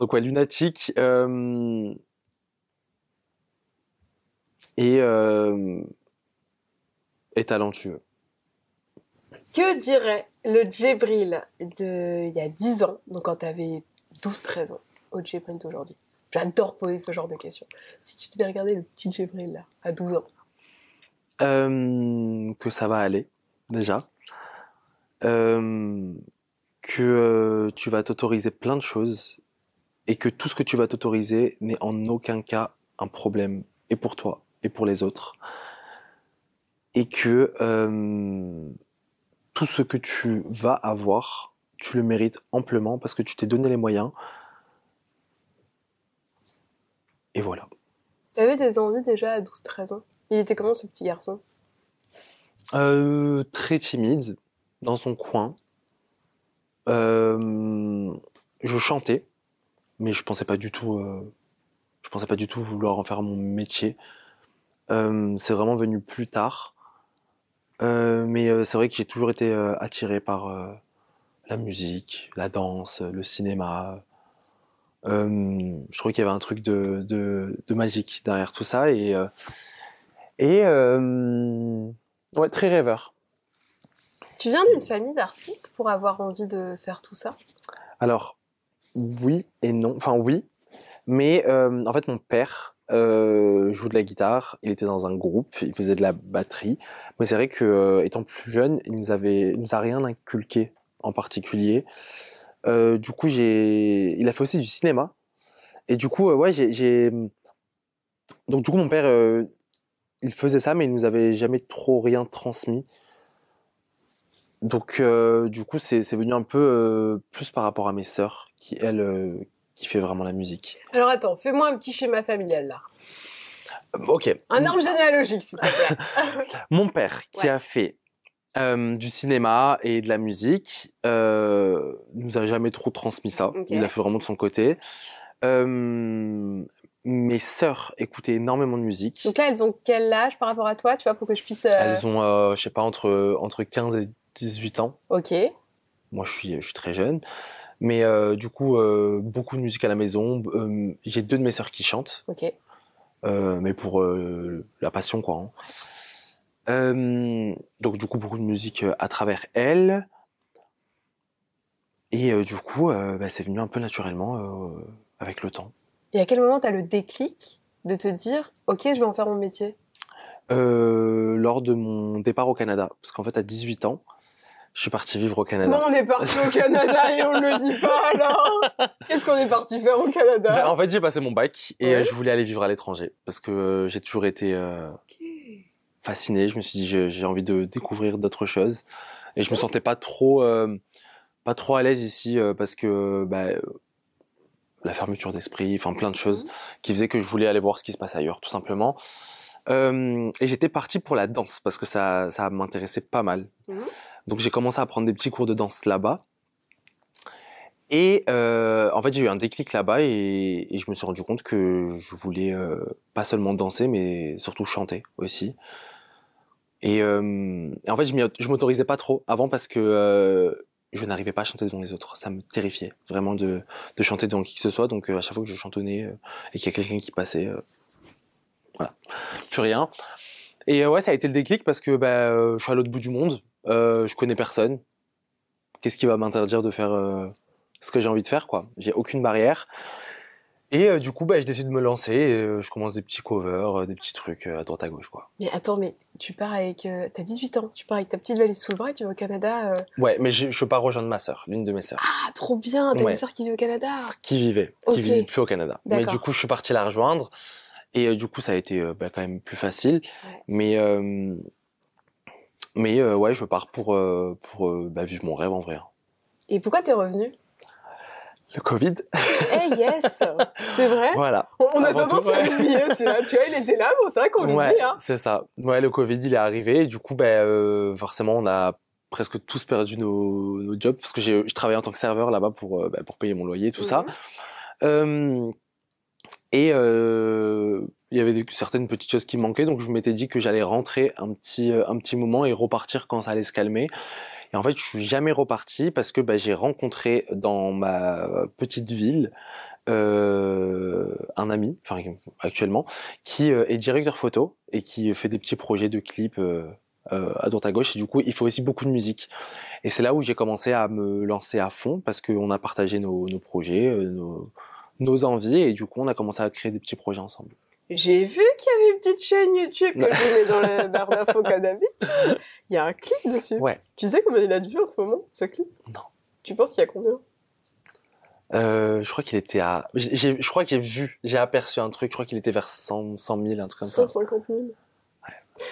Speaker 2: Donc ouais, lunatique. Euh, et, euh, et talentueux.
Speaker 1: Que dirait le Djibril de il y a 10 ans, donc quand tu avais 12-13 ans, au Djibril d'aujourd'hui? J'adore poser ce genre de questions. Si tu devais regarder le petit Djibril là, à 12 ans.
Speaker 2: Euh, que ça va aller, déjà. Euh, que tu vas t'autoriser plein de choses et que tout ce que tu vas t'autoriser n'est en aucun cas un problème, et pour toi, et pour les autres. Et que euh, tout ce que tu vas avoir, tu le mérites amplement parce que tu t'es donné les moyens. Et voilà.
Speaker 1: T'avais des envies déjà à 12-13 ans? Il était comment ce petit garçon?
Speaker 2: Euh, Très timide, dans son coin. Euh, je chantais, mais je pensais pas du tout, euh, je pensais pas du tout vouloir en faire mon métier. Euh, c'est vraiment venu plus tard. mais c'est vrai que j'ai toujours été attiré par la musique, la danse, le cinéma. je trouvais qu'il y avait un truc de, de, de, magique derrière tout ça et et ouais très rêveur.
Speaker 1: Tu viens d'une famille d'artistes pour avoir envie de faire tout ça?
Speaker 2: Alors, oui et non. Enfin, oui. Mais euh, en fait, mon père euh, joue de la guitare. Il était dans un groupe. Il faisait de la batterie. Mais c'est vrai que, euh, étant plus jeune, il nous avait, il nous a rien inculqué en particulier. Euh, du coup, j'ai, il a fait aussi du cinéma. Et du coup, euh, ouais, j'ai, donc du coup, mon père, il faisait ça, mais il nous avait jamais trop rien transmis. Donc, du coup, c'est venu un peu plus par rapport à mes sœurs, qui, elles, qui fait vraiment la musique.
Speaker 1: Alors, attends, fais-moi un petit schéma familial, là.
Speaker 2: Ok.
Speaker 1: Un arbre généalogique, s'il te plaît.
Speaker 2: Mon père, qui
Speaker 1: Ouais.
Speaker 2: a fait euh, du cinéma et de la musique, euh, nous a jamais trop transmis ça. Il a fait vraiment de son côté. Euh, mes sœurs écoutaient énormément de musique.
Speaker 1: Donc là, elles ont quel âge par rapport à toi, tu vois, pour que je puisse... euh,
Speaker 2: Elles ont, euh, je sais pas, entre, entre 15 et 18 ans.
Speaker 1: Ok.
Speaker 2: Moi, je suis, je suis très jeune. Mais euh, du coup, euh, beaucoup de musique à la maison. Euh, J'ai deux de mes sœurs qui chantent,
Speaker 1: Ok.
Speaker 2: mais pour la passion, quoi. hein. Donc, du coup, beaucoup de musique à travers elles. Et euh, du coup, euh, bah, c'est venu un peu naturellement euh, avec le temps.
Speaker 1: Et à quel moment t'as le déclic de te dire, ok, je vais en faire mon métier?
Speaker 2: Lors de mon départ au Canada, parce qu'en fait, à 18 ans, je suis parti vivre au Canada.
Speaker 1: Non, on est parti au Canada et on le dit pas alors Qu'est-ce qu'on est parti faire au Canada
Speaker 2: Bah, en fait, j'ai passé mon bac et euh, je voulais aller vivre à l'étranger parce que euh, j'ai toujours été euh, fasciné. Je me suis dit, j'ai envie de découvrir d'autres choses et je me sentais pas trop, euh, pas trop à l'aise ici parce que bah, la fermeture d'esprit, enfin plein de choses qui faisaient que je voulais aller voir ce qui se passe ailleurs, tout simplement. Euh, et j'étais parti pour la danse parce que ça, ça m'intéressait pas mal.
Speaker 1: Mhm.
Speaker 2: Donc j'ai commencé à prendre des petits cours de danse là-bas. Et euh, en fait, j'ai eu un déclic là-bas et, et je me suis rendu compte que je voulais euh, pas seulement danser, mais surtout chanter aussi. Et, et en fait, je m'autorisais pas trop avant parce que je n'arrivais pas à chanter devant les autres. Ça me terrifiait vraiment de, de chanter devant qui que ce soit. Donc à chaque fois que je chantonnais et qu'il y a quelqu'un qui passait, voilà, plus rien. Et euh, ouais, ça a été le déclic parce que bah, euh, je suis à l'autre bout du monde, euh, je connais personne. Qu'est-ce qui va m'interdire de faire euh, ce que j'ai envie de faire, quoi? J'ai aucune barrière. Et euh, du coup, bah, je décide de me lancer. Et, euh, je commence des petits covers, euh, des petits trucs à droite à gauche, quoi.
Speaker 1: Mais attends, mais tu pars avec... T'as 18 ans, tu pars avec ta petite valise sous le bras et tu vas au Canada.
Speaker 2: Ouais, mais je, je pas rejoindre ma sœur, l'une de mes sœurs,
Speaker 1: Ah, trop bien, t'as
Speaker 2: Ouais.
Speaker 1: une sœur qui vit au Canada?
Speaker 2: Qui vivait, qui vit plus au Canada. Mais du coup, je suis parti la rejoindre. Et euh, du coup, ça a été euh, bah, quand même plus facile.
Speaker 1: Ouais.
Speaker 2: Mais euh, mais ouais, je pars pour pour bah, vivre mon rêve en vrai. hein.
Speaker 1: Et pourquoi t'es revenu?
Speaker 2: Le Covid.
Speaker 1: Eh yes C'est vrai?
Speaker 2: Voilà.
Speaker 1: On a tendance
Speaker 2: tout,
Speaker 1: à
Speaker 2: ouais.
Speaker 1: l'oublier. Tu vois, il était là, mais c'est vrai qu'on l'oublie.
Speaker 2: Ouais,
Speaker 1: Hein.
Speaker 2: c'est ça. Ouais, le Covid, il est arrivé. Et du coup, ben, euh, forcément, on a presque tous perdu nos, nos jobs parce que j'ai, je travaillais en tant que serveur là-bas pour, ben, pour payer mon loyer, tout ça.
Speaker 1: Mhm.
Speaker 2: Euh, et euh, il y avait certaines petites choses qui manquaient, donc je m'étais dit que j'allais rentrer un petit, euh, un petit moment et repartir quand ça allait se calmer. Et en fait, je suis jamais reparti parce que ben, j'ai rencontré dans ma petite ville euh, un ami, enfin actuellement, qui euh, est directeur photo et qui fait des petits projets de clips euh, à droite à gauche. Et du coup, il fait aussi beaucoup de musique. Et c'est là où j'ai commencé à me lancer à fond parce qu'on a partagé nos, nos projets, nos, nos envies, et du coup, on a commencé à créer des petits projets ensemble.
Speaker 1: J'ai vu qu'il y avait une petite chaîne YouTube que je mets dans la barre d'infos d'habitude. Il y a un clip dessus.
Speaker 2: Ouais.
Speaker 1: Tu sais combien il a de vues en ce moment, ce clip?
Speaker 2: Non.
Speaker 1: Tu penses qu'il y a combien?
Speaker 2: Euh, je crois qu'il était à, je crois que j'ai vu, j'ai aperçu un truc, je crois qu'il était vers 100, 100 000, un truc comme ça.
Speaker 1: 150 000.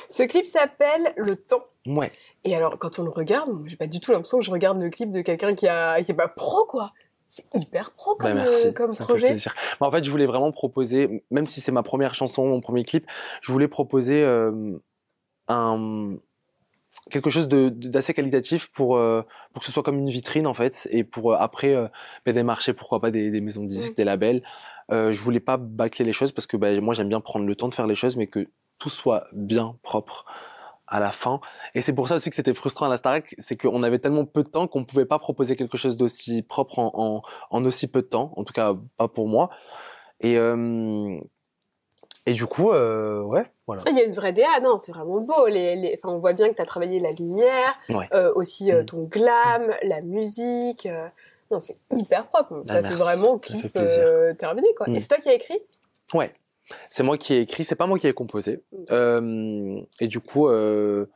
Speaker 1: Ce clip s'appelle Le Temps.
Speaker 2: Ouais.
Speaker 1: Et alors, quand on le regarde, j'ai pas du tout l'impression que je regarde le clip de quelqu'un qui a, qui est pas pro, quoi. C'est hyper pro
Speaker 2: Bah,
Speaker 1: comme,
Speaker 2: merci,
Speaker 1: euh, comme projet.
Speaker 2: plaisir. Mais en fait, je voulais vraiment proposer, même si c'est ma première chanson, mon premier clip, je voulais proposer euh, un quelque chose de de- d'assez qualitatif pour euh, pour que ce soit comme une vitrine en fait et pour euh, après euh, bah, des marchés pourquoi pas des, des maisons de disques
Speaker 1: Mm.
Speaker 2: des labels je voulais pas bâcler les choses parce que bah, moi j'aime bien prendre le temps de faire les choses mais que tout soit bien propre à la fin et c'est pour ça aussi que c'était frustrant à la Starac c'est qu'on avait tellement peu de temps qu'on pouvait pas proposer quelque chose d'aussi propre en, en en aussi peu de temps en tout cas pas pour moi et euh, et du coup euh, ouais voilà
Speaker 1: Il y a une vraie DA, non, c'est vraiment beau. Les, les... On voit bien que tu as travaillé la lumière,
Speaker 2: Ouais.
Speaker 1: euh, aussi
Speaker 2: Mm.
Speaker 1: ton glam, la musique. Non, c'est hyper propre. ça fait
Speaker 2: Ah, merci.
Speaker 1: vraiment
Speaker 2: Ça fait
Speaker 1: clip
Speaker 2: plaisir.
Speaker 1: euh, terminé, quoi.
Speaker 2: Mm.
Speaker 1: Et c'est toi qui as écrit?
Speaker 2: Ouais, c'est moi qui ai écrit, c'est pas moi qui ai composé. Euh, et du coup, euh,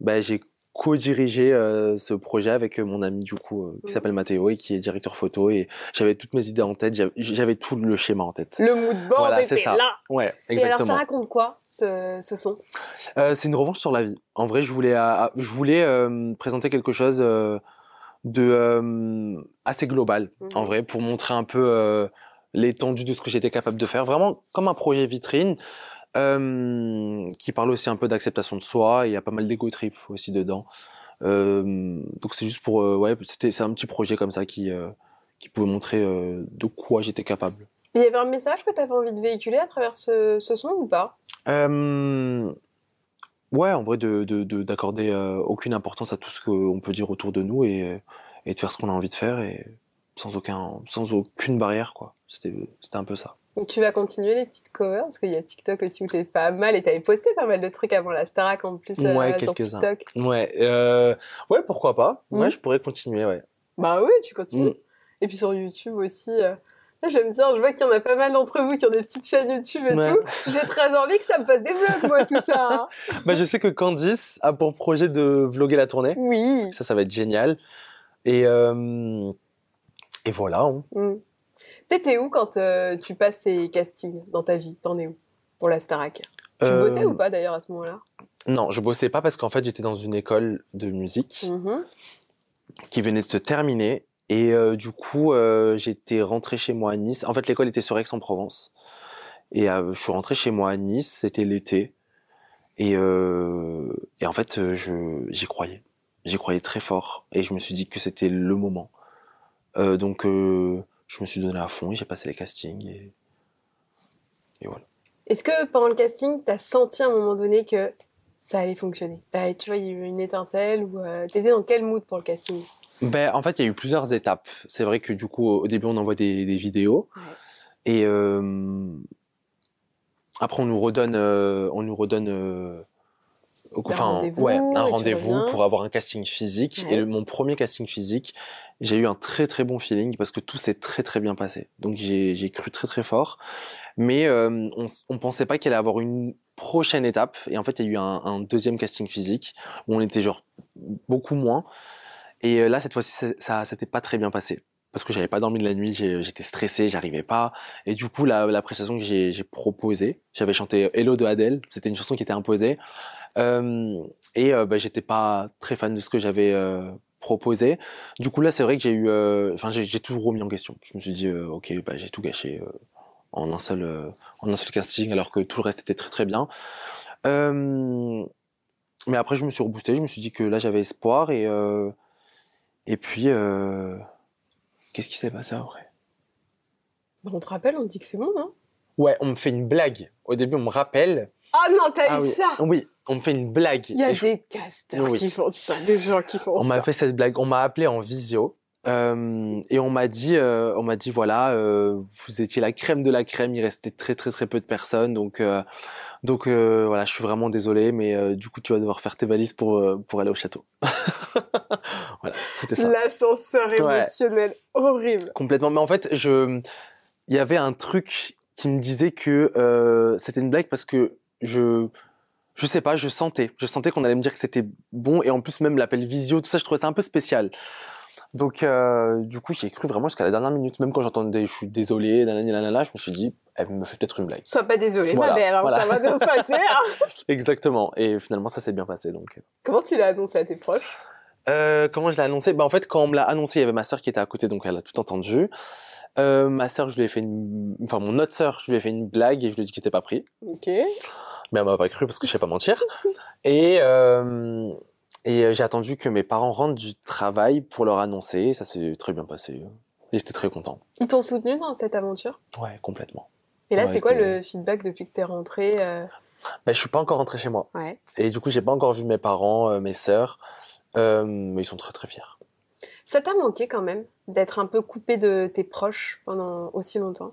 Speaker 2: bah, j'ai co-dirigé euh, ce projet avec mon ami du coup qui
Speaker 1: Mm.
Speaker 2: s'appelle Mathéo et qui est directeur photo et j'avais toutes mes idées en tête, j'avais- tout le schéma en tête.
Speaker 1: Le mood board
Speaker 2: Voilà, c'est ça.
Speaker 1: là.
Speaker 2: Ouais,
Speaker 1: Et alors,
Speaker 2: exactement.
Speaker 1: ça raconte quoi, ce, ce son?
Speaker 2: C'est une revanche sur la vie. En vrai, je voulais, je voulais euh, présenter quelque chose de assez global,
Speaker 1: Mhm.
Speaker 2: en vrai, pour montrer un peu l'étendue de ce que j'étais capable de faire. Vraiment comme un projet vitrine euh, qui parle aussi un peu d'acceptation de soi. Il y a pas mal d'ego trip aussi dedans. Euh, donc c'est juste pour, euh, ouais, c'était, c'est un petit projet comme ça qui qui pouvait montrer de quoi j'étais capable.
Speaker 1: Il y avait un message que tu avais envie de véhiculer à travers ce, ce son ou pas?
Speaker 2: Ouais, en vrai, de de- de- d'accorder euh, aucune importance à tout ce qu'on peut dire autour de nous et, et de faire ce qu'on a envie de faire et sans aucun, sans aucune barrière, quoi. C'était, c'était un peu ça.
Speaker 1: Donc tu vas continuer les petites covers parce qu'il y a TikTok aussi où t'es pas mal et t'avais posté pas mal de trucs avant la Starac en plus euh,
Speaker 2: Ouais,
Speaker 1: sur
Speaker 2: quelques-uns.
Speaker 1: TikTok.
Speaker 2: Ouais, euh, ouais, pourquoi pas. Ouais,
Speaker 1: Mhm.
Speaker 2: je pourrais continuer, ouais.
Speaker 1: Bah oui, tu continues.
Speaker 2: Mm.
Speaker 1: Et puis sur YouTube aussi. euh, J'aime bien, je vois qu'il y en a pas mal d'entre vous qui ont des petites chaînes YouTube et
Speaker 2: Ouais.
Speaker 1: tout. J'ai très envie que ça me passe des vlogs, moi, tout ça. hein.
Speaker 2: bah, je sais que Candice a pour projet de vloguer la tournée.
Speaker 1: Oui.
Speaker 2: Ça, ça va être génial. Et, euh, et voilà. hein.
Speaker 1: Mm. T'étais où quand euh, tu passes ces castings dans ta vie? T'en es où pour la Starac? Tu
Speaker 2: Euh,
Speaker 1: bossais ou pas d'ailleurs à ce moment-là?
Speaker 2: Non, je bossais pas parce qu'en fait, j'étais dans une école de musique.
Speaker 1: Mhm.
Speaker 2: qui venait de se terminer. Et euh, du coup, j'étais rentré chez moi à Nice. En fait, l'école était sur Aix-en-Provence. Et je suis rentré chez moi à Nice, c'était l'été. Et, et en fait, je, j'y croyais. J'y croyais très fort. Et je me suis dit que c'était le moment. Euh, donc, euh, je me suis donné à fond et j'ai passé les castings. Et, et voilà.
Speaker 1: Est-ce que pendant le casting, t'as senti à un moment donné que ça allait fonctionner? Tu vois, il y a eu une étincelle ou euh, t'étais dans quel mood pour le casting?
Speaker 2: Ben, en fait, il y a eu plusieurs étapes. C'est vrai que du coup, au début, on envoie des, des vidéos.
Speaker 1: Ouais.
Speaker 2: Et euh, après, on nous redonne, euh, on nous redonne, euh, enfin,
Speaker 1: rendez-vous,
Speaker 2: ouais, un
Speaker 1: tu
Speaker 2: rendez-vous
Speaker 1: reviens.
Speaker 2: pour avoir un casting physique.
Speaker 1: Ouais.
Speaker 2: Et le- mon premier casting physique, j'ai eu un très très bon feeling parce que tout s'est très très bien passé. Donc j'ai cru très très fort. Mais euh, on, on pensait pas qu'il allait avoir une prochaine étape. Et en fait, il y a eu un, un deuxième casting physique où on était genre beaucoup moins. Et euh, là, cette fois-ci, ça- ça s'était pas très bien passé parce que j'avais pas dormi de la nuit, j'étais stressé, j'arrivais pas. Et du coup, la, la prestation que j'ai j'ai proposée, j'avais chanté Hello de Adele, c'était une chanson qui était imposée. Euh, et euh, bah, j'étais pas très fan de ce que j'avais euh, proposé. Du coup, là, c'est vrai que j'ai eu, euh, enfin, j'ai j'ai tout remis en question. Je me suis dit, euh, ok, bah, j'ai tout gâché euh, en un seul, en un seul casting, alors que tout le reste était très très bien. Mais après, je me suis reboosté, je me suis dit que là, j'avais espoir et et puis, qu'est-ce qui s'est passé après?
Speaker 1: Bon, on te rappelle, on dit que c'est bon, non
Speaker 2: Ouais, on me fait une blague. Au début, on me rappelle.
Speaker 1: Ah non, t'as
Speaker 2: Ah
Speaker 1: eu
Speaker 2: oui.
Speaker 1: ça
Speaker 2: Oui, on me fait une blague.
Speaker 1: Il y a
Speaker 2: Et je-
Speaker 1: des casteurs
Speaker 2: Oui.
Speaker 1: qui font ça, des gens qui font
Speaker 2: On
Speaker 1: ça.
Speaker 2: m'a fait cette blague. On m'a appelé en visio Euh, et on m'a dit, euh, on m'a dit voilà, euh, vous étiez la crème de la crème. Il restait très très très peu de personnes, donc donc voilà, je suis vraiment désolé, mais du coup tu vas devoir faire tes valises pour pour aller au château. voilà, c'était ça.
Speaker 1: L'ascenseur
Speaker 2: Ouais.
Speaker 1: émotionnel horrible.
Speaker 2: Complètement. Mais en fait, je, il y avait un truc qui me disait que c'était une blague parce que je, je sais pas, je sentais, je sentais qu'on allait me dire que c'était bon et en plus même l'appel visio, tout ça, je trouvais ça un peu spécial. Donc euh, du coup, j'y ai cru vraiment jusqu'à la dernière minute, même quand j'entendais, je suis désolé, nanana, je me suis dit, elle me fait peut-être une blague.
Speaker 1: Sois pas désolé,
Speaker 2: Voilà,
Speaker 1: ma belle, hein,
Speaker 2: voilà.
Speaker 1: ça va bien se passer. hein.
Speaker 2: Exactement. Et finalement, ça s'est bien passé. Donc.
Speaker 1: Comment tu l'as annoncé à tes proches?
Speaker 2: Euh, comment je l'ai annoncé? Bah en fait, quand on me l'a annoncé, il y avait ma sœur qui était à côté, donc elle a tout entendu. Euh, ma sœur, je lui ai fait une, enfin mon autre sœur, je lui ai fait une blague et je lui ai dit qu'il était pas pris,
Speaker 1: Ok.
Speaker 2: Mais elle m'a pas cru parce que je sais pas mentir. Et euh, et euh, j'ai attendu que mes parents rentrent du travail pour leur annoncer. Et ça s'est très bien passé. Et j'étais très content.
Speaker 1: Ils t'ont soutenu dans cette aventure?
Speaker 2: Ouais, complètement.
Speaker 1: Et là,
Speaker 2: Ouais,
Speaker 1: c'est quoi le feedback depuis que t'es rentré euh,
Speaker 2: Bah, je suis pas encore rentré chez moi
Speaker 1: Ouais.
Speaker 2: et du coup j'ai pas encore vu mes parents, euh, mes sœurs, mais ils sont très très fiers.
Speaker 1: Ça t'a manqué quand même d'être un peu coupé de tes proches pendant aussi longtemps?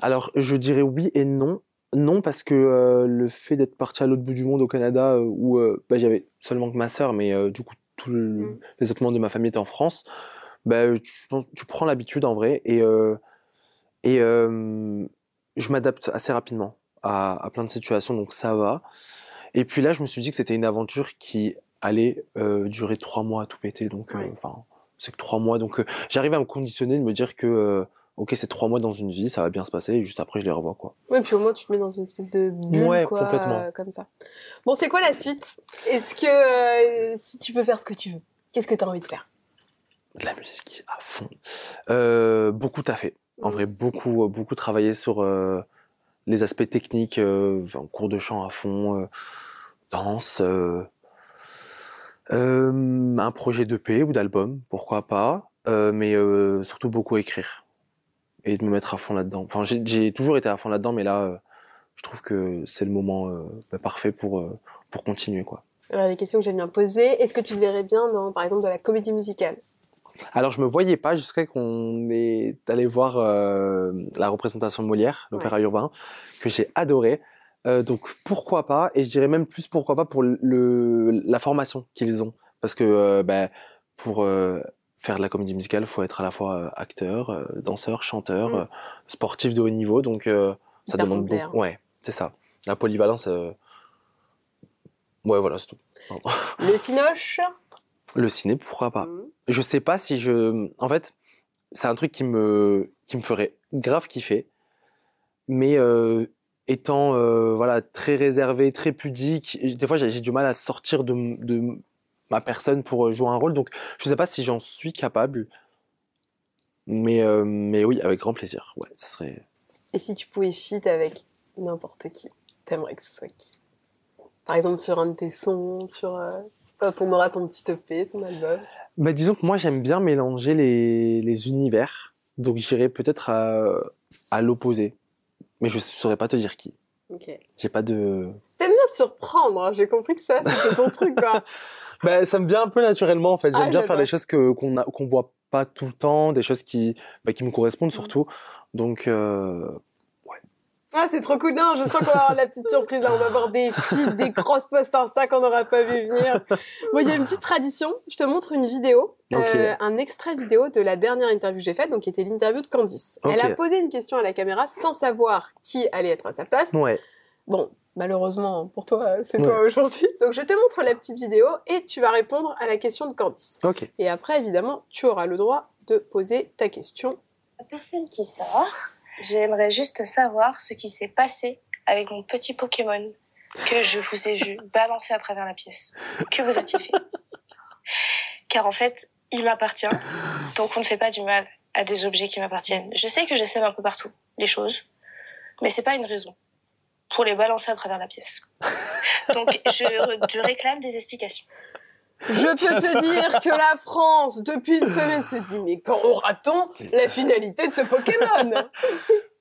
Speaker 2: Alors, je dirais oui et non. Non, parce que euh, le fait d'être parti à l'autre bout du monde, au Canada, euh, où euh, bah, j'avais seulement que ma sœur, mais du coup, tous le-
Speaker 1: Mm.
Speaker 2: les autres membres de ma famille étaient en France, bah, tu, tu prends l'habitude en vrai. Et, et je m'adapte assez rapidement à, à plein de situations, donc ça va. Et puis là, je me suis dit que c'était une aventure qui allait durer trois mois à tout péter. Donc,
Speaker 1: Ouais.
Speaker 2: enfin, c'est que trois mois. Donc, j'arrive à me conditionner, de me dire que, ok, c'est trois mois dans une vie, ça va bien se passer, et juste après, je les revois, quoi.
Speaker 1: Oui, puis au moins tu te mets dans une espèce de bulle,
Speaker 2: Ouais,
Speaker 1: quoi,
Speaker 2: complètement.
Speaker 1: euh, comme ça. Bon, c'est quoi la suite? Est-ce que euh, si tu peux faire ce que tu veux, qu'est-ce que tu as envie de faire?
Speaker 2: De la musique à fond. Euh, beaucoup taffé. En
Speaker 1: Mhm.
Speaker 2: vrai, beaucoup, euh, beaucoup travaillé sur les aspects techniques, enfin, cours de chant à fond, danse, un projet d'EP ou d'album, pourquoi pas, mais surtout beaucoup écrire et de me mettre à fond là-dedans. Enfin, j'ai- toujours été à fond là-dedans, mais là, euh, je trouve que c'est le moment euh, bah, parfait pour euh, pour continuer, quoi.
Speaker 1: Alors, les questions que j'aime bien poser, est-ce que tu te verrais bien dans, par exemple, de la comédie musicale?
Speaker 2: Alors je me voyais pas jusqu'à qu'on est allé voir euh, la représentation de Molière, l'opéra urbain, que j'ai adoré. Donc pourquoi pas Et je dirais même plus pourquoi pas pour le la formation qu'ils ont, parce que bah, pour faire de la comédie musicale, faut être à la fois euh, acteur, euh, danseur, chanteur,
Speaker 1: Mm.
Speaker 2: euh, sportif de haut niveau. Donc euh, ça
Speaker 1: Hyper
Speaker 2: demande
Speaker 1: complet,
Speaker 2: beaucoup. Ouais, c'est ça. La polyvalence. euh, Ouais, voilà, c'est tout. Pardon.
Speaker 1: Le cinoche?
Speaker 2: Le ciné, pourquoi pas
Speaker 1: Mhm.
Speaker 2: je sais pas si je en fait c'est un truc qui me qui me ferait grave kiffer mais euh, étant voilà très réservé très pudique des fois j'ai du mal à sortir de, ma personne pour euh, jouer un rôle. Donc je sais pas si j'en suis capable. Mais euh, mais oui avec grand plaisir. Ouais ce serait
Speaker 1: Et si tu pouvais fit avec n'importe qui, t'aimerais que ce soit qui? Par exemple, sur un de tes sons, sur euh, quand on aura ton petit EP, ton album?
Speaker 2: bah disons que moi j'aime bien mélanger les les univers. Donc j'irais peut-être à à l'opposé. Mais je saurais pas te dire qui.
Speaker 1: Ok.
Speaker 2: j'ai pas de
Speaker 1: T'aimes bien surprendre, hein, j'ai compris que ça, c'était ton truc, quoi.
Speaker 2: Bah, ça me vient un peu naturellement en fait. J'aime
Speaker 1: Ah,
Speaker 2: bien faire des choses que qu'on a qu'on voit pas tout le temps, des choses qui bah, qui me correspondent surtout. Donc euh,
Speaker 1: Ah, c'est trop cool. Non, je sens qu'on va avoir la petite surprise. Là, on va avoir des feeds, des cross posts Insta qu'on n'aura pas vu venir. Bon, il y a une petite tradition. Je te montre une vidéo, euh, un extrait vidéo de la dernière interview que j'ai faite, donc qui était l'interview de Candice. Elle a posé une question à la caméra sans savoir qui allait être à sa place.
Speaker 2: ouais.
Speaker 1: Bon, malheureusement pour toi, c'est
Speaker 2: Ouais.
Speaker 1: toi aujourd'hui. Donc je te montre la petite vidéo et tu vas répondre à la question de Candice.
Speaker 2: Ok.
Speaker 1: Et après, évidemment, tu auras le droit de poser ta question.
Speaker 3: La personne qui sort, j'aimerais juste savoir ce qui s'est passé avec mon petit Pokémon que je vous ai vu balancer à travers la pièce. Que vous a-t-il fait? Car en fait, il m'appartient, donc on ne fait pas du mal à des objets qui m'appartiennent. Je sais que j'essaie un peu partout les choses, mais c'est pas une raison pour les balancer à travers la pièce. Donc je, je réclame des explications.
Speaker 1: Je peux te dire que la France, depuis une semaine, se dit mais quand aura-t-on la finalité de ce Pokémon?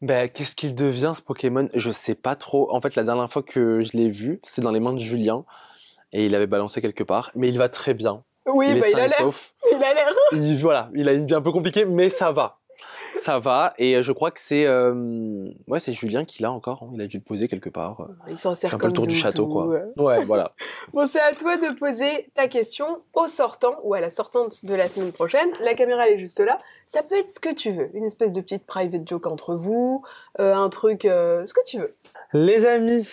Speaker 2: Ben qu'est-ce qu'il devient ce Pokémon? Je sais pas trop. En fait, la dernière fois que je l'ai vu, c'était dans les mains de Julien et il avait balancé quelque part. Mais il va très bien.
Speaker 1: Oui,
Speaker 2: il est
Speaker 1: bah, il
Speaker 2: sain
Speaker 1: a
Speaker 2: et
Speaker 1: l'air.
Speaker 2: sauf.
Speaker 1: Il a l'air.
Speaker 2: Il, voilà, il a une vie un peu compliquée, mais ça va. Ça va. Et je crois que c'est euh, ouais, c'est Julien qui l'a encore. hein. Il a dû le poser quelque part.
Speaker 1: Il s'en sert
Speaker 2: un peu le tour du château, quoi. Ouais, voilà.
Speaker 1: Bon, c'est à toi de poser ta question au sortant ou à la sortante de la semaine prochaine. La caméra elle est juste là. Ça peut être ce que tu veux. Une espèce de petite private joke entre vous, euh, un truc, euh, ce que tu veux.
Speaker 2: Les amis,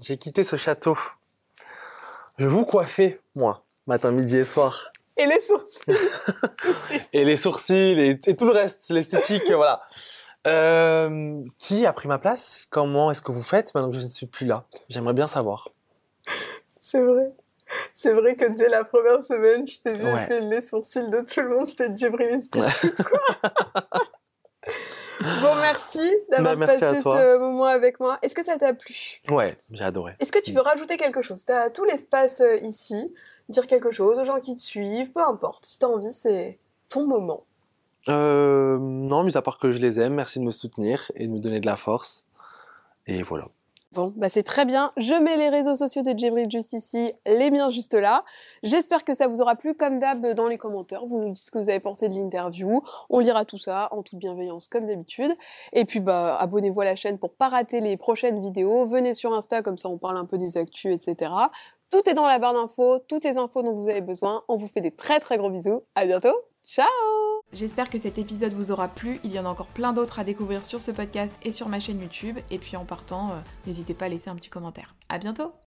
Speaker 2: j'ai quitté ce château. Je vais vous coiffer, moi, matin, midi et soir.
Speaker 1: Et les sourcils.
Speaker 2: Et les sourcils et, et tout le reste, l'esthétique, voilà. Euh, qui a pris ma place? Comment est-ce que vous faites? Maintenant que je ne suis plus là J'aimerais bien savoir.
Speaker 1: C'est vrai. C'est vrai que dès la première semaine, je t'ai vu
Speaker 2: Ouais.
Speaker 1: les sourcils de tout le monde. C'était Djibril Institute, quoi. bon, merci d'avoir
Speaker 2: Bah,
Speaker 1: passé ce moment avec moi. Est-ce que ça t'a plu?
Speaker 2: Ouais, j'ai adoré.
Speaker 1: Est-ce que tu veux rajouter quelque chose? Tu as tout l'espace euh, ici, dire quelque chose aux gens qui te suivent, peu importe. Si tu as envie, c'est ton moment.
Speaker 2: Euh, non, mis à part que je les aime, merci de me soutenir et de me donner de la force. Et voilà.
Speaker 1: Bon, bah c'est très bien. Je mets les réseaux sociaux de Djibril juste ici, les miens juste là. J'espère que ça vous aura plu comme d'hab dans les commentaires. Vous nous dites ce que vous avez pensé de l'interview. On lira tout ça en toute bienveillance comme d'habitude. Et puis bah abonnez-vous à la chaîne pour pas rater les prochaines vidéos. Venez sur Insta comme ça on parle un peu des actus, etc. Tout est dans la barre d'infos, toutes les infos dont vous avez besoin. On vous fait des très très gros bisous. À bientôt. Ciao
Speaker 4: J'espère que cet épisode vous aura plu. Il y en a encore plein d'autres à découvrir sur ce podcast et sur ma chaîne YouTube. Et puis en partant, euh, n'hésitez pas à laisser un petit commentaire. À bientôt